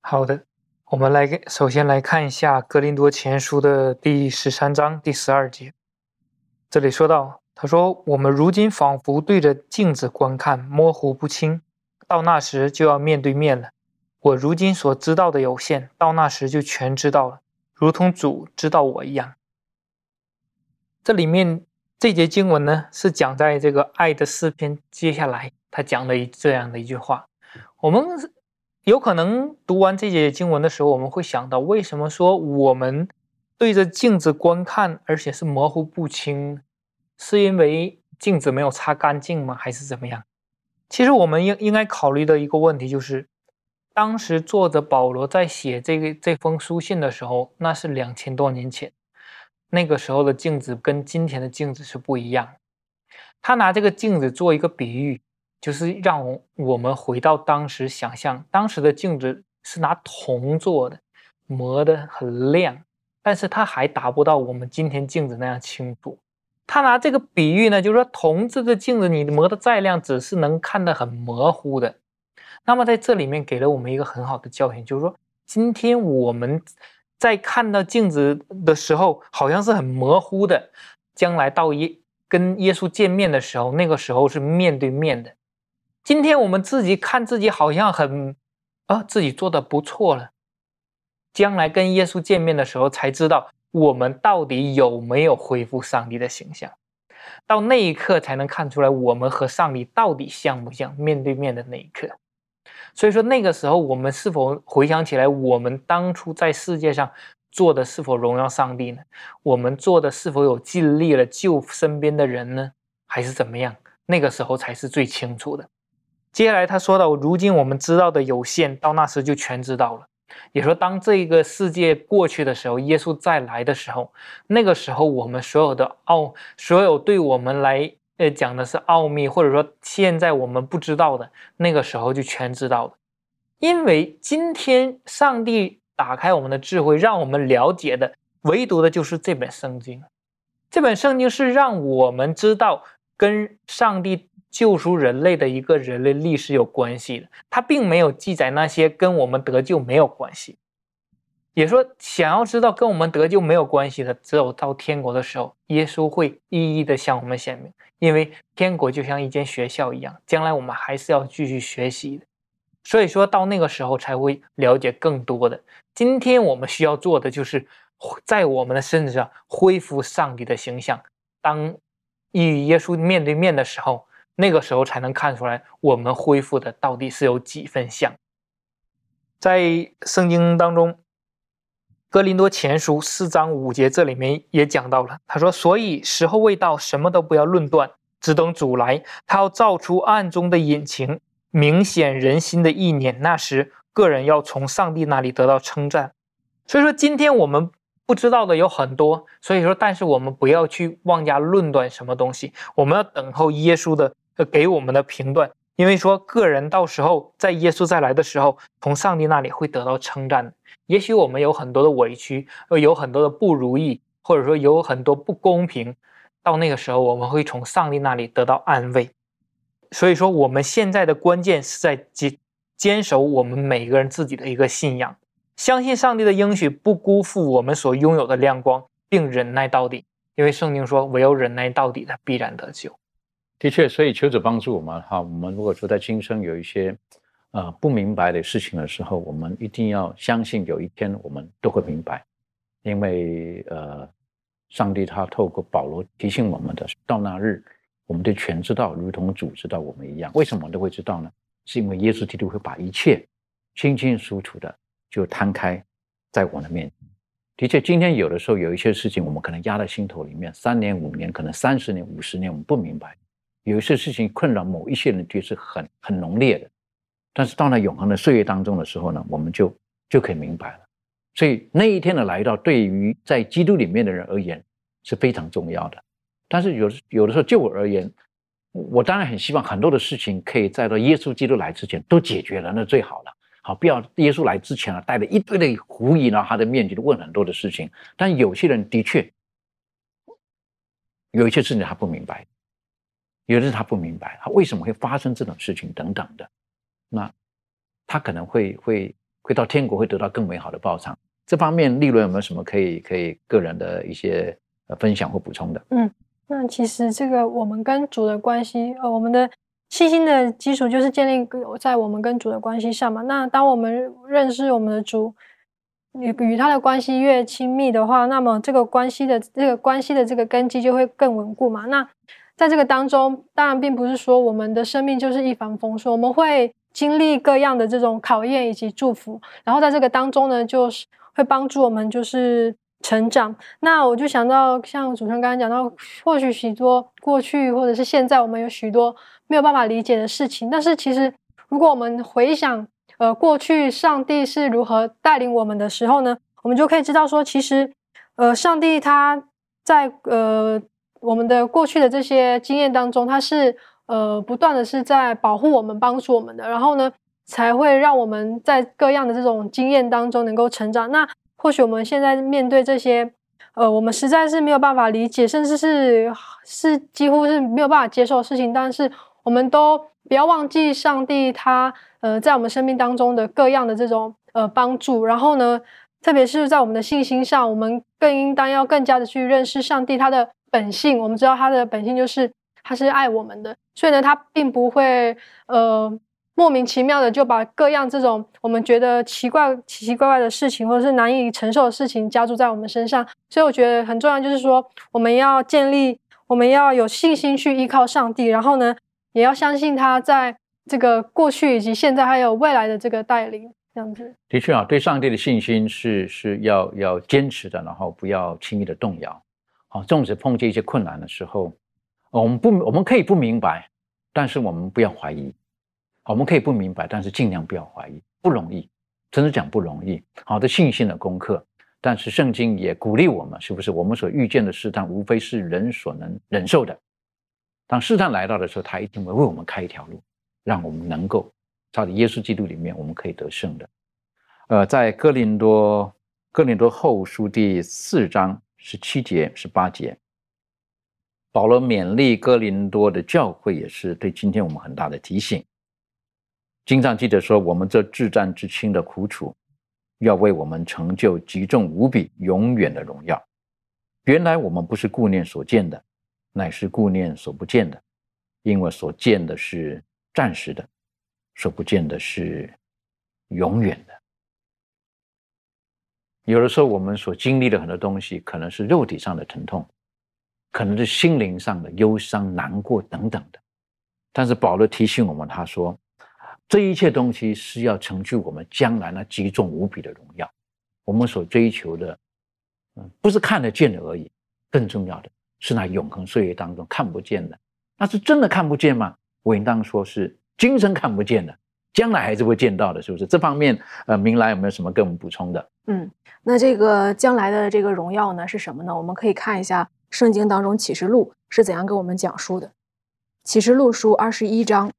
好的，我们来首先来看一下《格林多前书》的第十三章第十二节，这里说到，他说：“我们如今仿佛对着镜子观看，模糊不清；到那时就要面对面了。我如今所知道的有限，到那时就全知道了。”如同主知道我一样。这里面这节经文呢，是讲在这个爱的诗篇接下来，他讲了一这样的一句话。我们有可能读完这节经文的时候，我们会想到，为什么说我们对着镜子观看，而且是模糊不清，是因为镜子没有擦干净吗？还是怎么样？其实我们应应该考虑的一个问题就是。当时作者保罗在写这个这封书信的时候，那是两千多年前，那个时候的镜子跟今天的镜子是不一样。他拿这个镜子做一个比喻，就是让我们回到当时想象，当时的镜子是拿铜做的，磨得很亮，但是它还达不到我们今天镜子那样清楚。他拿这个比喻呢，就是说铜制的镜子，你磨得再亮，只是能看得很模糊的。那么在这里面给了我们一个很好的教训，就是说，今天我们在看到镜子的时候，好像是很模糊的；将来到耶跟耶稣见面的时候，那个时候是面对面的。今天我们自己看自己好像很啊，自己做的不错了。将来跟耶稣见面的时候，才知道我们到底有没有恢复上帝的形象。到那一刻才能看出来，我们和上帝到底像不像？面对面的那一刻。所以说那个时候，我们是否回想起来，我们当初在世界上做的是否荣耀上帝呢？我们做的是否有尽力了救身边的人呢？还是怎么样？那个时候才是最清楚的。接下来他说到，如今我们知道的有限，到那时就全知道了。也说，当这个世界过去的时候，耶稣再来的时候，那个时候我们所有的奥，所有对我们来。呃，讲的是奥秘，或者说现在我们不知道的，那个时候就全知道了。因为今天上帝打开我们的智慧，让我们了解的，唯独的就是这本圣经。这本圣经是让我们知道跟上帝救赎人类的一个人类历史有关系的，它并没有记载那些跟我们得救没有关系。也说，想要知道跟我们得救没有关系的，只有到天国的时候，耶稣会一一的向我们显明。因为天国就像一间学校一样，将来我们还是要继续学习的。所以说到那个时候才会了解更多的。今天我们需要做的就是在我们的身子上恢复上帝的形象。当与耶稣面对面的时候，那个时候才能看出来我们恢复的到底是有几分像。在圣经当中。哥林多前书四章五节，这里面也讲到了。他说：“所以时候未到，什么都不要论断，只等主来。他要照出暗中的隐情，明显人心的意念。那时，个人要从上帝那里得到称赞。所以说，今天我们不知道的有很多。所以说，但是我们不要去妄加论断什么东西，我们要等候耶稣的给我们的评断。因为说，个人到时候在耶稣再来的时候，从上帝那里会得到称赞。”也许我们有很多的委屈，呃，有很多的不如意，或者说有很多不公平，到那个时候，我们会从上帝那里得到安慰。所以说，我们现在的关键是在坚坚守我们每个人自己的一个信仰，相信上帝的应许，不辜负我们所拥有的亮光，并忍耐到底。因为圣经说，唯有忍耐到底的，必然得救。的确，所以求主帮助我们哈。我们如果说在今生有一些。呃，不明白的事情的时候，我们一定要相信，有一天我们都会明白，因为呃，上帝他透过保罗提醒我们的，到那日，我们的全知道，如同主知道我们一样。为什么都会知道呢？是因为耶稣基督会把一切清清楚楚的就摊开在我的面前。的确，今天有的时候有一些事情，我们可能压在心头里面，三年、五年，可能三十年、五十年，我们不明白。有一些事情困扰某一些人，就是很很浓烈的。但是到了永恒的岁月当中的时候呢，我们就就可以明白了。所以那一天的来到，对于在基督里面的人而言是非常重要的。但是有有的时候，就我而言，我当然很希望很多的事情可以在到耶稣基督来之前都解决了，那最好了。好，不要耶稣来之前啊，带着一堆的狐疑到他的面前问很多的事情。但有些人的确有一些事情他不明白，有的是他不明白他为什么会发生这种事情等等的。那他可能会会会到天国，会得到更美好的报偿。这方面，利润有没有什么可以可以个人的一些呃分享或补充的？嗯，那其实这个我们跟主的关系，呃，我们的信心的基础就是建立在我们跟主的关系上嘛。那当我们认识我们的主，与与他的关系越亲密的话，那么这个关系的这个关系的这个根基就会更稳固嘛。那在这个当中，当然并不是说我们的生命就是一帆风顺，我们会经历各样的这种考验以及祝福，然后在这个当中呢，就是会帮助我们就是成长。那我就想到，像主持人刚刚讲到，或许许多过去或者是现在，我们有许多没有办法理解的事情，但是其实如果我们回想，呃，过去上帝是如何带领我们的时候呢？我们就可以知道说，其实，呃，上帝他在呃我们的过去的这些经验当中，他是呃不断的是在保护我们、帮助我们的，然后呢，才会让我们在各样的这种经验当中能够成长。那或许我们现在面对这些，呃，我们实在是没有办法理解，甚至是是几乎是没有办法接受的事情，但是我们都不要忘记上帝他。呃，在我们生命当中的各样的这种呃帮助，然后呢，特别是在我们的信心上，我们更应当要更加的去认识上帝他的本性。我们知道他的本性就是他是爱我们的，所以呢，他并不会呃莫名其妙的就把各样这种我们觉得奇怪奇奇怪怪的事情，或者是难以承受的事情加注在我们身上。所以我觉得很重要，就是说我们要建立，我们要有信心去依靠上帝，然后呢，也要相信他在。这个过去以及现在还有未来的这个带领，这样子的确啊，对上帝的信心是是要要坚持的，然后不要轻易的动摇。好，纵使碰见一些困难的时候，我们不我们可以不明白，但是我们不要怀疑。我们可以不明白，但是尽量不要怀疑。不容易，真的讲不容易。好的信心的功课，但是圣经也鼓励我们，是不是？我们所遇见的试探，无非是人所能忍受的。当试探来到的时候，他一定会为我们开一条路。让我们能够在耶稣基督里面，我们可以得胜的。呃，在哥林多哥林多后书第四章十七节十八节，保罗勉励哥林多的教会，也是对今天我们很大的提醒。经常记得说，我们这至战至轻的苦楚，要为我们成就极重无比、永远的荣耀。原来我们不是顾念所见的，乃是顾念所不见的，因为所见的是。暂时的，所不见的是永远的。有的时候，我们所经历的很多东西，可能是肉体上的疼痛，可能是心灵上的忧伤、难过等等的。但是保罗提醒我们，他说，这一切东西是要成就我们将来那极重无比的荣耀。我们所追求的，嗯，不是看得见的而已，更重要的是那永恒岁月当中看不见的。那是真的看不见吗？我应当说是今生看不见的，将来还是会见到的，是不是？这方面，呃，明来有没有什么跟我们补充的？嗯，那这个将来的这个荣耀呢，是什么呢？我们可以看一下圣经当中启示录是怎样给我们讲述的。启示录书二十一章，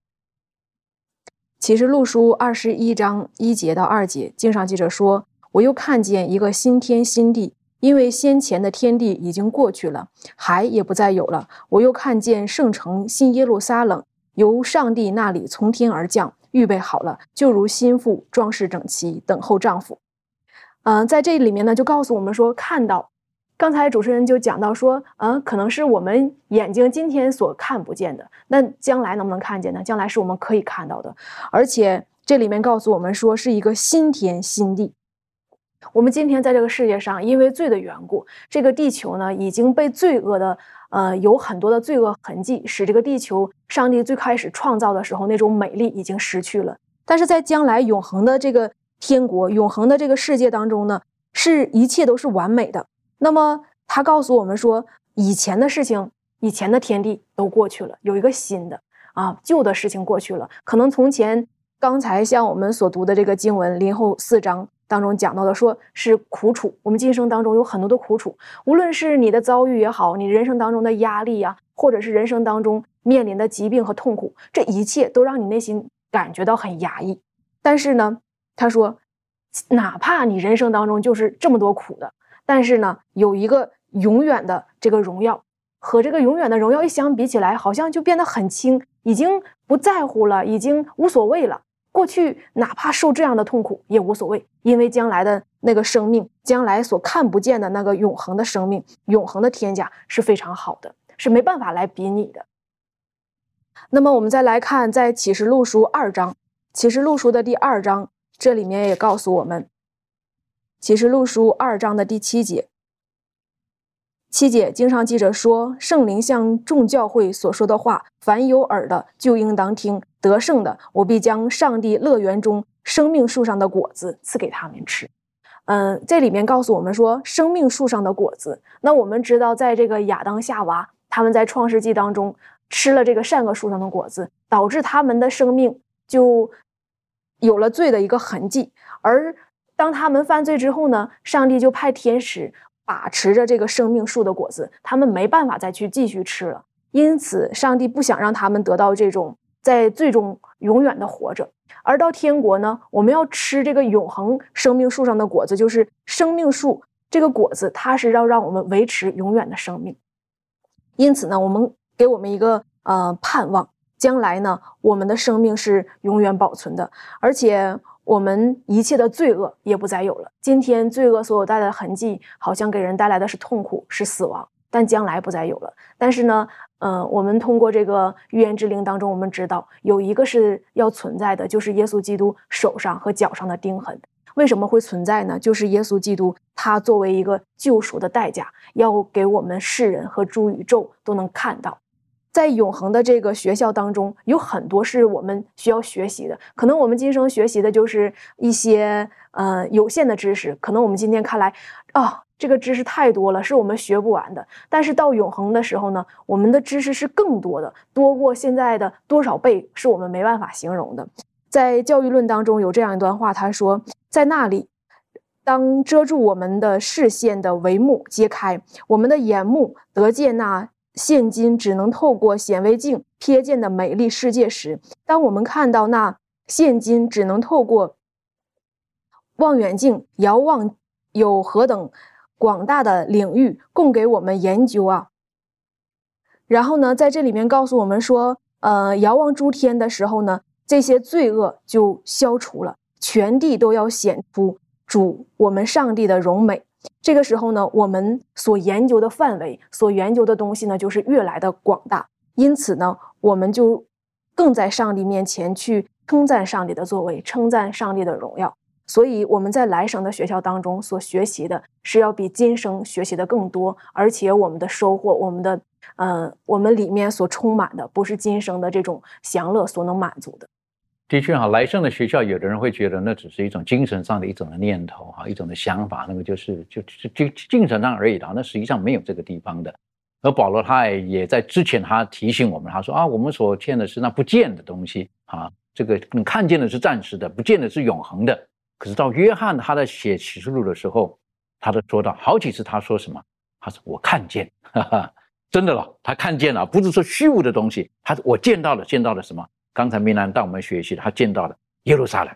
启示录书二十一章一节到二节，经上记着说：“我又看见一个新天新地。”因为先前的天地已经过去了，海也不再有了。我又看见圣城新耶路撒冷。由上帝那里从天而降，预备好了，就如心腹装饰整齐，等候丈夫。嗯，在这里面呢，就告诉我们说，看到刚才主持人就讲到说，嗯，可能是我们眼睛今天所看不见的，那将来能不能看见呢？将来是我们可以看到的，而且这里面告诉我们说，是一个新天新地。我们今天在这个世界上，因为罪的缘故，这个地球呢已经被罪恶的。呃，有很多的罪恶痕迹，使这个地球上帝最开始创造的时候那种美丽已经失去了。但是在将来永恒的这个天国、永恒的这个世界当中呢，是一切都是完美的。那么他告诉我们说，以前的事情、以前的天地都过去了，有一个新的啊，旧的事情过去了。可能从前刚才像我们所读的这个经文林后四章。当中讲到的，说是苦楚。我们今生当中有很多的苦楚，无论是你的遭遇也好，你人生当中的压力呀，或者是人生当中面临的疾病和痛苦，这一切都让你内心感觉到很压抑。但是呢，他说，哪怕你人生当中就是这么多苦的，但是呢，有一个永远的这个荣耀，和这个永远的荣耀一相比起来，好像就变得很轻，已经不在乎了，已经无所谓了。过去哪怕受这样的痛苦也无所谓，因为将来的那个生命，将来所看不见的那个永恒的生命，永恒的天价是非常好的，是没办法来比拟的。那么我们再来看，在启示录书二章，启示录书的第二章，这里面也告诉我们，启示录书二章的第七节。七节经常记着说，圣灵向众教会所说的话，凡有耳的就应当听。得胜的，我必将上帝乐园中生命树上的果子赐给他们吃。嗯，这里面告诉我们说，生命树上的果子。那我们知道，在这个亚当夏娃他们在创世纪当中吃了这个善恶树上的果子，导致他们的生命就有了罪的一个痕迹。而当他们犯罪之后呢，上帝就派天使。把持着这个生命树的果子，他们没办法再去继续吃了。因此，上帝不想让他们得到这种在最终永远的活着。而到天国呢，我们要吃这个永恒生命树上的果子，就是生命树这个果子，它是要让我们维持永远的生命。因此呢，我们给我们一个呃盼望，将来呢，我们的生命是永远保存的，而且。我们一切的罪恶也不再有了。今天罪恶所有带来的痕迹，好像给人带来的是痛苦，是死亡，但将来不再有了。但是呢，嗯，我们通过这个预言之灵当中，我们知道有一个是要存在的，就是耶稣基督手上和脚上的钉痕。为什么会存在呢？就是耶稣基督他作为一个救赎的代价，要给我们世人和诸宇宙都能看到。在永恒的这个学校当中，有很多是我们需要学习的。可能我们今生学习的就是一些呃有限的知识，可能我们今天看来，啊，这个知识太多了，是我们学不完的。但是到永恒的时候呢，我们的知识是更多的，多过现在的多少倍，是我们没办法形容的。在教育论当中有这样一段话，他说，在那里，当遮住我们的视线的帷幕揭开，我们的眼目得见那。现今只能透过显微镜瞥见的美丽世界时，当我们看到那现今只能透过望远镜遥望有何等广大的领域供给我们研究啊！然后呢，在这里面告诉我们说，呃，遥望诸天的时候呢，这些罪恶就消除了，全地都要显出主我们上帝的荣美。这个时候呢，我们所研究的范围、所研究的东西呢，就是越来的广大。因此呢，我们就更在上帝面前去称赞上帝的作为，称赞上帝的荣耀。所以我们在来生的学校当中所学习的，是要比今生学习的更多，而且我们的收获，我们的，嗯，我们里面所充满的，不是今生的这种享乐所能满足的。的确哈，来生的学校，有的人会觉得那只是一种精神上的一种的念头哈，一种的想法，那么就是就就就精神上而已的，那实际上没有这个地方的。而保罗他也在之前他提醒我们，他说啊，我们所见的是那不见的东西啊，这个你看见的是暂时的，不见的是永恒的。可是到约翰他在写启示录的时候，他都说到好几次，他说什么？他说我看见，哈哈，真的了，他看见了，不是说虚无的东西，他我见到了，见到了什么？刚才明兰带我们学习，他见到了耶路撒冷，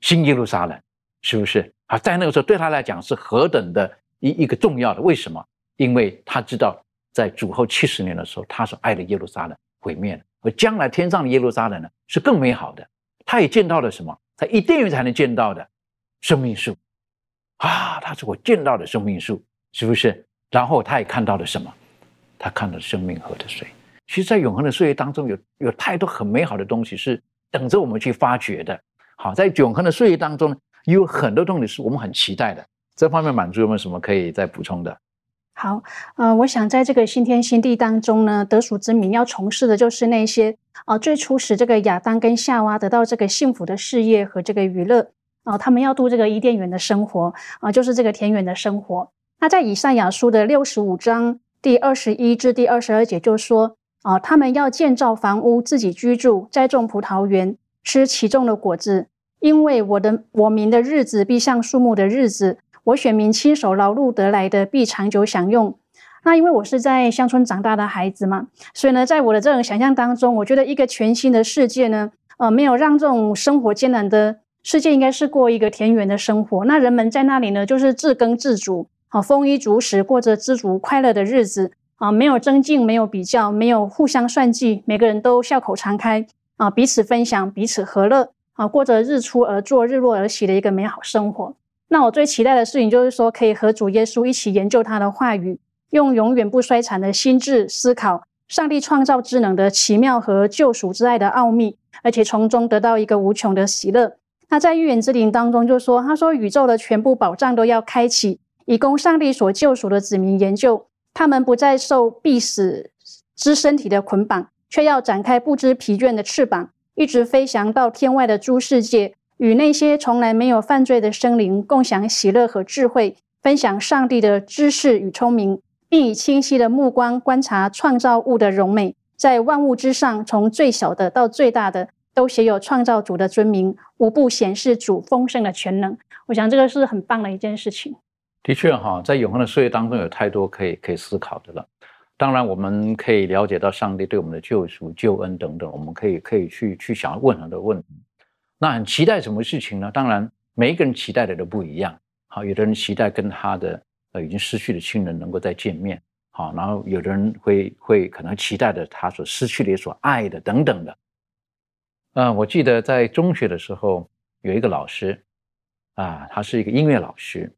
新耶路撒冷，是不是？啊，在那个时候对他来讲是何等的一一个重要的？为什么？因为他知道在主后七十年的时候，他所爱的耶路撒冷毁灭了，而将来天上的耶路撒冷呢是更美好的。他也见到了什么？在伊甸园才能见到的生命树啊！他是我见到的生命树，是不是？然后他也看到了什么？他看到生命河的水。其实，在永恒的岁月当中，有有太多很美好的东西是等着我们去发掘的。好，在永恒的岁月当中，有很多东西是我们很期待的。这方面，满足有没有什么可以再补充的？好，呃，我想在这个新天新地当中呢，得属之民要从事的就是那些啊，最初使这个亚当跟夏娃得到这个幸福的事业和这个娱乐啊，他们要度这个伊甸园的生活啊，就是这个田园的生活。那在以赛亚书的六十五章第二十一至第二十二节就说。啊，他们要建造房屋，自己居住，栽种葡萄园，吃其中的果子。因为我的我民的日子必像树木的日子，我选民亲手劳碌得来的必长久享用。那因为我是在乡村长大的孩子嘛，所以呢，在我的这种想象当中，我觉得一个全新的世界呢，呃，没有让这种生活艰难的世界，应该是过一个田园的生活。那人们在那里呢，就是自耕自足，好丰衣足食，过着知足快乐的日子。啊，没有增进，没有比较，没有互相算计，每个人都笑口常开啊，彼此分享，彼此和乐啊，过着日出而作，日落而息的一个美好生活。那我最期待的事情就是说，可以和主耶稣一起研究他的话语，用永远不衰残的心智思考上帝创造之能的奇妙和救赎之爱的奥秘，而且从中得到一个无穷的喜乐。他在预言之灵当中就说：“他说宇宙的全部宝藏都要开启，以供上帝所救赎的子民研究。他们不再受必死之身体的捆绑，却要展开不知疲倦的翅膀，一直飞翔到天外的诸世界，与那些从来没有犯罪的生灵共享喜乐和智慧，分享上帝的知识与聪明，并以清晰的目光观察创造物的荣美，在万物之上，从最小的到最大的。”都写有创造主的尊名，无不显示主丰盛的全能。我想这个是很棒的一件事情。的确哈，在永恒的岁月当中，有太多可以可以思考的了。当然，我们可以了解到上帝对我们的救赎、救恩等等，我们可以可以去去想要问很多问题。那很期待什么事情呢？当然，每一个人期待的都不一样。好，有的人期待跟他的呃已经失去的亲人能够再见面。好，然后有的人会会可能期待着他所失去的、所爱的等等的。嗯，我记得在中学的时候有一个老师，啊，他是一个音乐老师，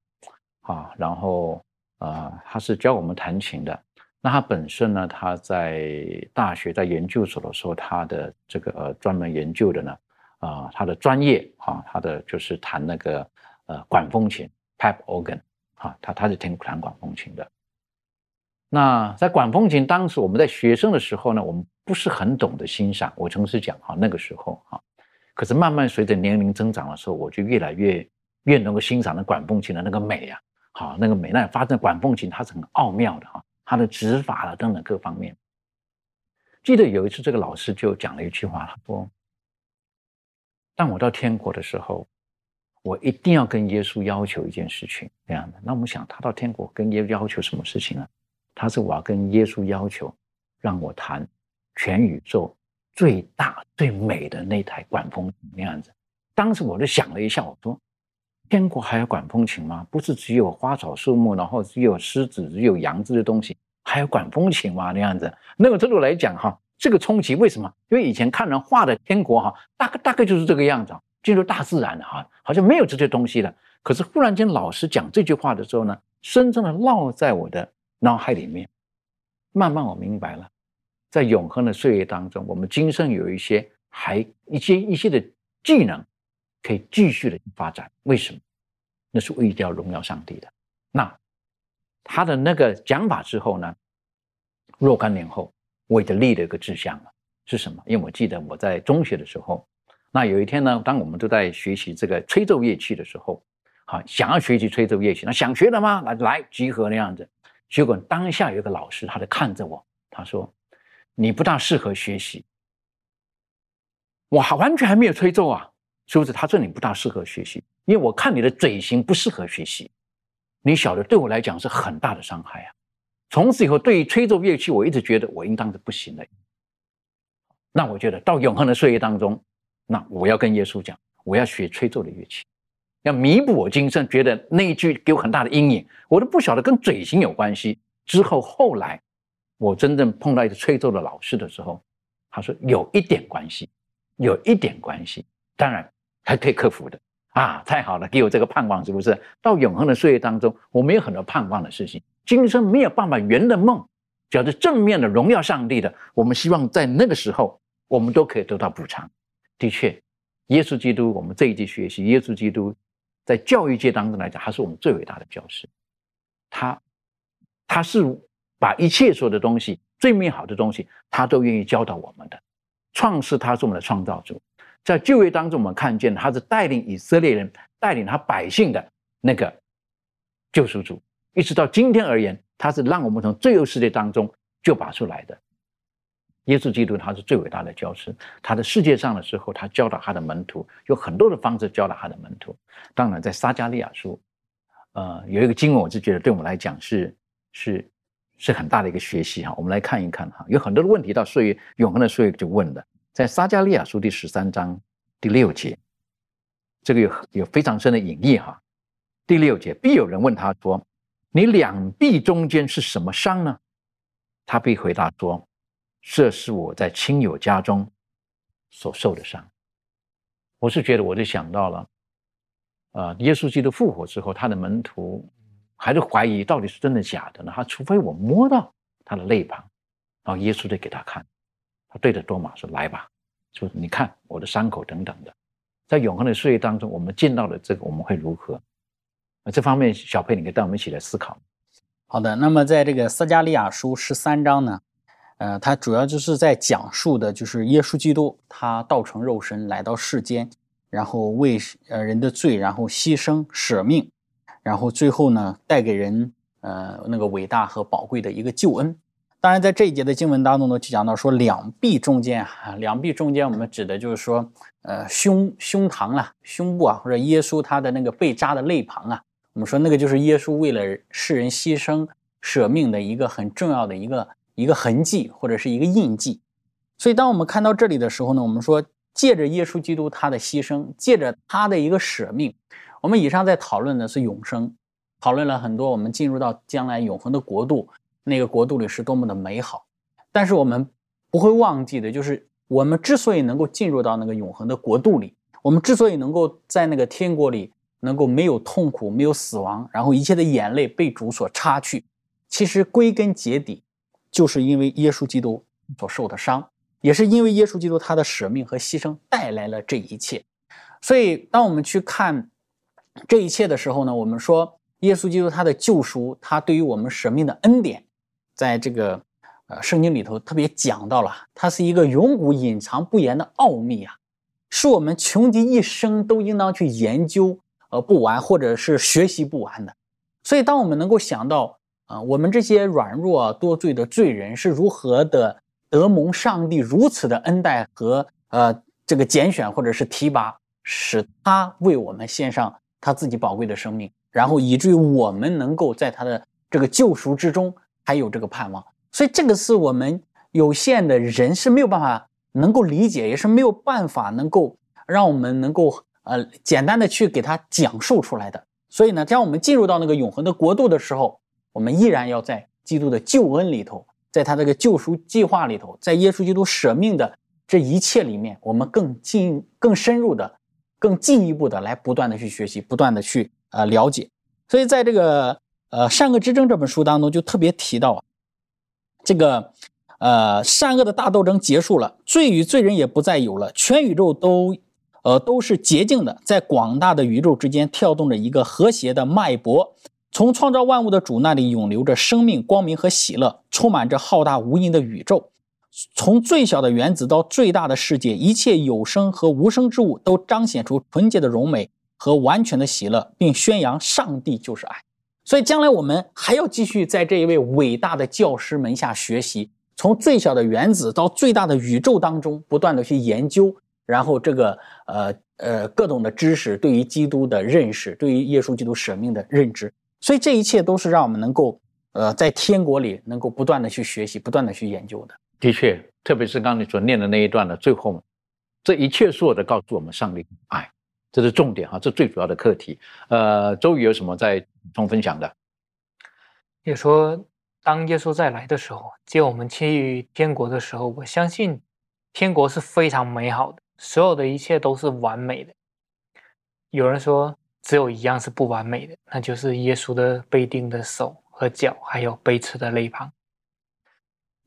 啊，然后啊，他是教我们弹琴的。那他本身呢，他在大学在研究所的时候，他的这个呃专门研究的呢，啊，他的专业啊，他的就是弹那个呃管风琴 （pipe organ），啊，他他是听弹管风琴的。那在管风琴，当时我们在学生的时候呢，我们不是很懂得欣赏。我诚实讲哈，那个时候哈，可是慢慢随着年龄增长的时候，我就越来越越能够欣赏那管风琴的那个美啊，好那个美。那发现管风琴它是很奥妙的哈，它的指法了等等各方面。记得有一次，这个老师就讲了一句话，他说：“当我到天国的时候，我一定要跟耶稣要求一件事情。”这样的。那我们想，他到天国跟耶稣要求什么事情呢？他是我要跟耶稣要求，让我弹全宇宙最大最美的那台管风琴那样子。当时我就想了一下，我说：天国还有管风琴吗？不是只有花草树木，然后只有狮子、只有羊这些东西，还有管风琴吗？那样子。那个程度来讲，哈，这个冲击为什么？因为以前看人画的天国，哈，大概大概就是这个样子，进入大自然的哈，好像没有这些东西了。可是忽然间老师讲这句话的时候呢，深深的烙在我的。脑海里面，慢慢我明白了，在永恒的岁月当中，我们今生有一些还一些一些的技能，可以继续的发展。为什么？那是为了荣耀上帝的。那他的那个讲法之后呢？若干年后，我已经立了一个志向了，是什么？因为我记得我在中学的时候，那有一天呢，当我们都在学习这个吹奏乐器的时候，好，想要学习吹奏乐器，那想学的吗？来来集合那样子。结果当下有个老师，他就看着我，他说：“你不大适合学习。”我还完全还没有吹奏啊，是不是？他说你不大适合学习，因为我看你的嘴型不适合学习。你晓得，对我来讲是很大的伤害啊。从此以后，对于吹奏乐器，我一直觉得我应当是不行的。那我觉得到永恒的岁月当中，那我要跟耶稣讲，我要学吹奏的乐器。要弥补我今生觉得那一句给我很大的阴影，我都不晓得跟嘴型有关系。之后后来，我真正碰到一个吹奏的老师的时候，他说有一点关系，有一点关系，当然还可以克服的啊！太好了，给我这个盼望，是不是？到永恒的岁月当中，我们有很多盼望的事情，今生没有办法圆的梦，只要是正面的荣耀上帝的，我们希望在那个时候，我们都可以得到补偿。的确，耶稣基督，我们这一季学习耶稣基督。在教育界当中来讲，他是我们最伟大的教师。他，他是把一切所有的东西、最美好的东西，他都愿意教导我们的。创世，他是我们的创造主。在就业当中，我们看见他是带领以色列人、带领他百姓的那个救赎主。一直到今天而言，他是让我们从罪恶世界当中救拔出来的。耶稣基督他是最伟大的教师，他在世界上的时候，他教导他的门徒有很多的方式教导他的门徒。当然，在撒加利亚书，呃，有一个经文，我是觉得对我们来讲是是是很大的一个学习哈。我们来看一看哈，有很多的问题到岁月永恒的岁月就问了，在撒加利亚书第十三章第六节，这个有有非常深的隐义哈。第六节，必有人问他说：“你两臂中间是什么伤呢？”他必回答说。这是我在亲友家中所受的伤。我是觉得，我就想到了，呃，耶稣基督复活之后，他的门徒还是怀疑到底是真的假的呢？他除非我摸到他的肋旁，然后耶稣就给他看，他对着多马说：“来吧，说你看我的伤口等等的。”在永恒的岁月当中，我们见到的这个我们会如何？那这方面，小佩，你可以带我们一起来思考。好的，那么在这个撒加利亚书十三章呢，呃，它主要就是在讲述的，就是耶稣基督他道成肉身来到世间，然后为呃人的罪，然后牺牲舍命，然后最后呢带给人呃那个伟大和宝贵的一个救恩。当然，在这一节的经文当中呢，就讲到说两臂中间啊，两臂中间我们指的就是说呃胸胸膛啊，胸部啊，或者耶稣他的那个被扎的肋旁啊。我们说那个就是耶稣为了世人牺牲舍命的一个很重要的一个一个痕迹或者是一个印记。所以当我们看到这里的时候呢，我们说借着耶稣基督他的牺牲，借着他的一个舍命，我们以上在讨论的是永生，讨论了很多我们进入到将来永恒的国度，那个国度里是多么的美好。但是我们不会忘记的就是，我们之所以能够进入到那个永恒的国度里，我们之所以能够在那个天国里。能够没有痛苦，没有死亡，然后一切的眼泪被主所擦去，其实归根结底，就是因为耶稣基督所受的伤，也是因为耶稣基督他的舍命和牺牲带来了这一切。所以，当我们去看这一切的时候呢，我们说耶稣基督他的救赎，他对于我们舍命的恩典，在这个呃圣经里头特别讲到了，它是一个永古隐藏不言的奥秘啊，是我们穷极一生都应当去研究。呃，不完，或者是学习不完的。所以，当我们能够想到啊，我们这些软弱多罪的罪人是如何的得蒙上帝如此的恩待和呃这个拣选或者是提拔，使他为我们献上他自己宝贵的生命，然后以至于我们能够在他的这个救赎之中还有这个盼望。所以，这个是我们有限的人是没有办法能够理解，也是没有办法能够让我们能够。呃，简单的去给他讲述出来的。所以呢，当我们进入到那个永恒的国度的时候，我们依然要在基督的救恩里头，在他这个救赎计划里头，在耶稣基督舍命的这一切里面，我们更进、更深入的、更进一步的来不断的去学习，不断的去呃了解。所以在这个呃善恶之争这本书当中，就特别提到啊，这个呃善恶的大斗争结束了，罪与罪人也不再有了，全宇宙都。呃，都是洁净的，在广大的宇宙之间跳动着一个和谐的脉搏，从创造万物的主那里涌流着生命、光明和喜乐，充满着浩大无垠的宇宙。从最小的原子到最大的世界，一切有生和无生之物都彰显出纯洁的荣美和完全的喜乐，并宣扬上帝就是爱。所以，将来我们还要继续在这一位伟大的教师门下学习，从最小的原子到最大的宇宙当中，不断的去研究。然后这个呃呃各种的知识，对于基督的认识，对于耶稣基督舍命的认知，所以这一切都是让我们能够呃在天国里能够不断的去学习，不断的去研究的。的确，特别是刚才所念的那一段的最后，这一切所有的告诉我们上帝爱，这是重点哈，这最主要的课题。呃，周宇有什么在补充分享的？也说，当耶稣再来的时候，接我们去天国的时候，我相信天国是非常美好的。所有的一切都是完美的。有人说，只有一样是不完美的，那就是耶稣的被钉的手和脚，还有被刺的肋旁。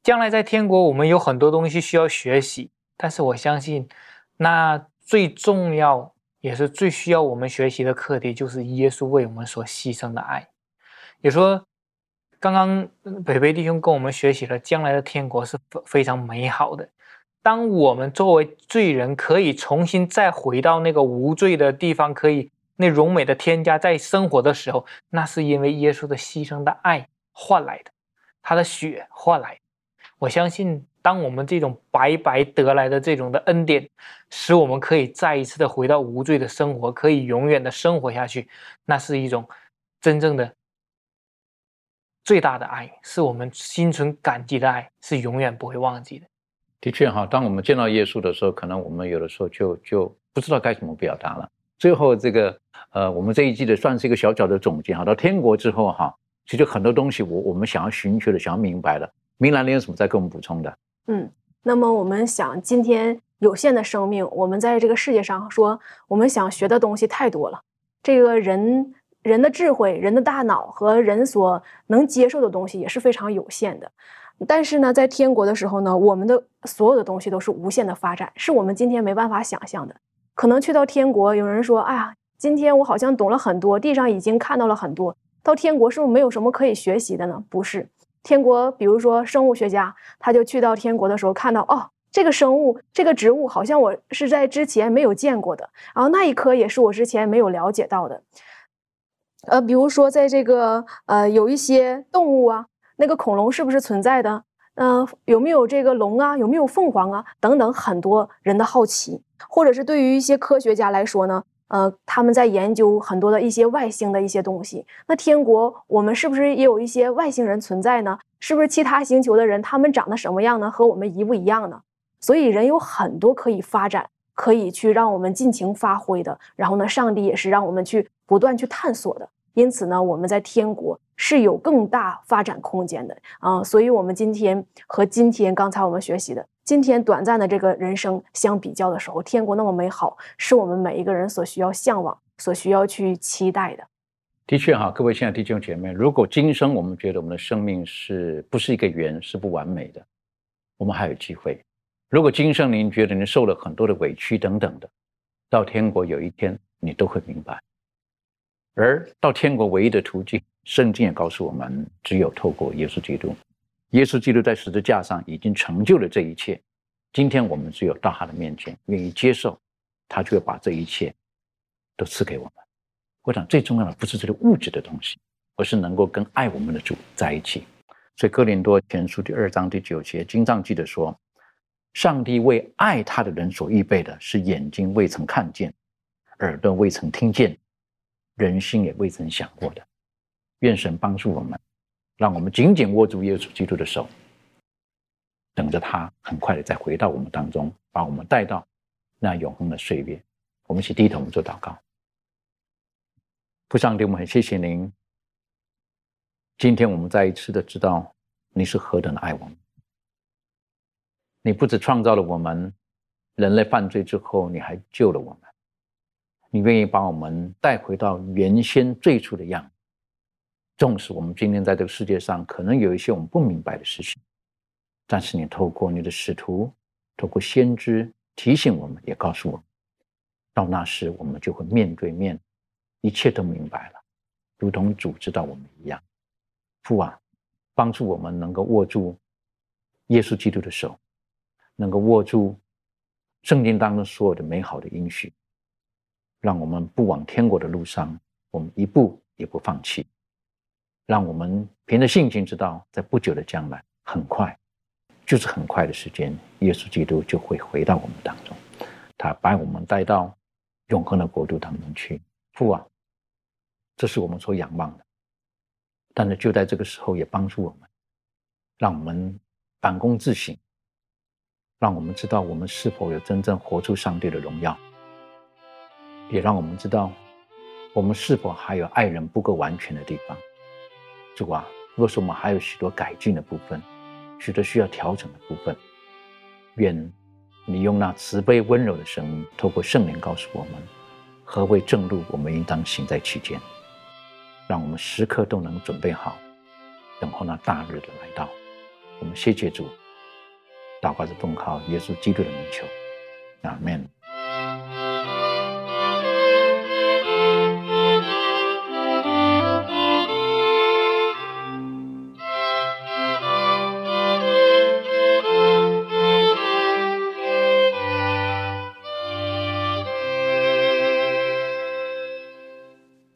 将来在天国，我们有很多东西需要学习，但是我相信，那最重要也是最需要我们学习的课题，就是耶稣为我们所牺牲的爱。也说，刚刚北北弟兄跟我们学习了，将来的天国是非常美好的。当我们作为罪人可以重新再回到那个无罪的地方，可以那荣美的添加在生活的时候，那是因为耶稣的牺牲的爱换来的，他的血换来。我相信，当我们这种白白得来的这种的恩典，使我们可以再一次的回到无罪的生活，可以永远的生活下去，那是一种真正的最大的爱，是我们心存感激的爱，是永远不会忘记的。的确哈，当我们见到耶稣的时候，可能我们有的时候就就不知道该怎么表达了。最后这个呃，我们这一季的算是一个小小的总结哈。到天国之后哈，其实很多东西我我们想要寻求的、想要明白的。明兰，你有什么再给我们补充的？嗯，那么我们想，今天有限的生命，我们在这个世界上说，我们想学的东西太多了。这个人人的智慧、人的大脑和人所能接受的东西也是非常有限的。但是呢，在天国的时候呢，我们的所有的东西都是无限的发展，是我们今天没办法想象的。可能去到天国，有人说：“哎呀，今天我好像懂了很多，地上已经看到了很多。到天国是不是没有什么可以学习的呢？”不是，天国，比如说生物学家，他就去到天国的时候，看到哦，这个生物、这个植物好像我是在之前没有见过的，然后那一颗也是我之前没有了解到的。呃，比如说在这个呃，有一些动物啊，那个恐龙是不是存在的？嗯，有没有这个龙啊？有没有凤凰啊？等等，很多人的好奇，或者是对于一些科学家来说呢，呃，他们在研究很多的一些外星的一些东西。那天国，我们是不是也有一些外星人存在呢？是不是其他星球的人，他们长得什么样呢？和我们一不一样呢？所以，人有很多可以发展，可以去让我们尽情发挥的。然后呢，上帝也是让我们去不断去探索的。因此呢，我们在天国是有更大发展空间的啊，所以，我们今天和今天刚才我们学习的今天短暂的这个人生相比较的时候，天国那么美好，是我们每一个人所需要向往、所需要去期待的。的确哈，各位亲爱的弟兄姐妹，如果今生我们觉得我们的生命是不是一个圆，是不完美的，我们还有机会；如果今生您觉得您受了很多的委屈等等的，到天国有一天你都会明白。而到天国唯一的途径，圣经也告诉我们，只有透过耶稣基督。耶稣基督在十字架上已经成就了这一切。今天我们只有到他的面前，愿意接受，他就会把这一切都赐给我们。我想最重要的不是这个物质的东西，而是能够跟爱我们的主在一起。所以哥林多前书第二章第九节，经上记得说：“上帝为爱他的人所预备的，是眼睛未曾看见，耳朵未曾听见。”人心也未曾想过的，愿神帮助我们，让我们紧紧握住耶稣基督的手，等着他很快的再回到我们当中，把我们带到那永恒的岁月。我们一起低头，我们做祷告。父上帝，我们很谢谢您。今天我们再一次的知道你是何等的爱我们。你不止创造了我们，人类犯罪之后，你还救了我们。你愿意把我们带回到原先最初的样子，纵使我们今天在这个世界上可能有一些我们不明白的事情，但是你透过你的使徒，透过先知提醒我们，也告诉我们，到那时我们就会面对面，一切都明白了，如同主知道我们一样。父啊，帮助我们能够握住耶稣基督的手，能够握住圣经当中所有的美好的应许。让我们不往天国的路上，我们一步也不放弃。让我们凭着信心知道，在不久的将来，很快，就是很快的时间，耶稣基督就会回到我们当中，他把我们带到永恒的国度当中去。父啊，这是我们所仰望的。但是就在这个时候，也帮助我们，让我们反躬自省，让我们知道我们是否有真正活出上帝的荣耀。也让我们知道，我们是否还有爱人不够完全的地方。主啊，若是我们还有许多改进的部分，许多需要调整的部分，愿你用那慈悲温柔的声音，透过圣灵告诉我们，何为正路，我们应当行在其间。让我们时刻都能准备好，等候那大日的来到。我们谢谢主，祷告着奉靠耶稣基督的名求，阿门。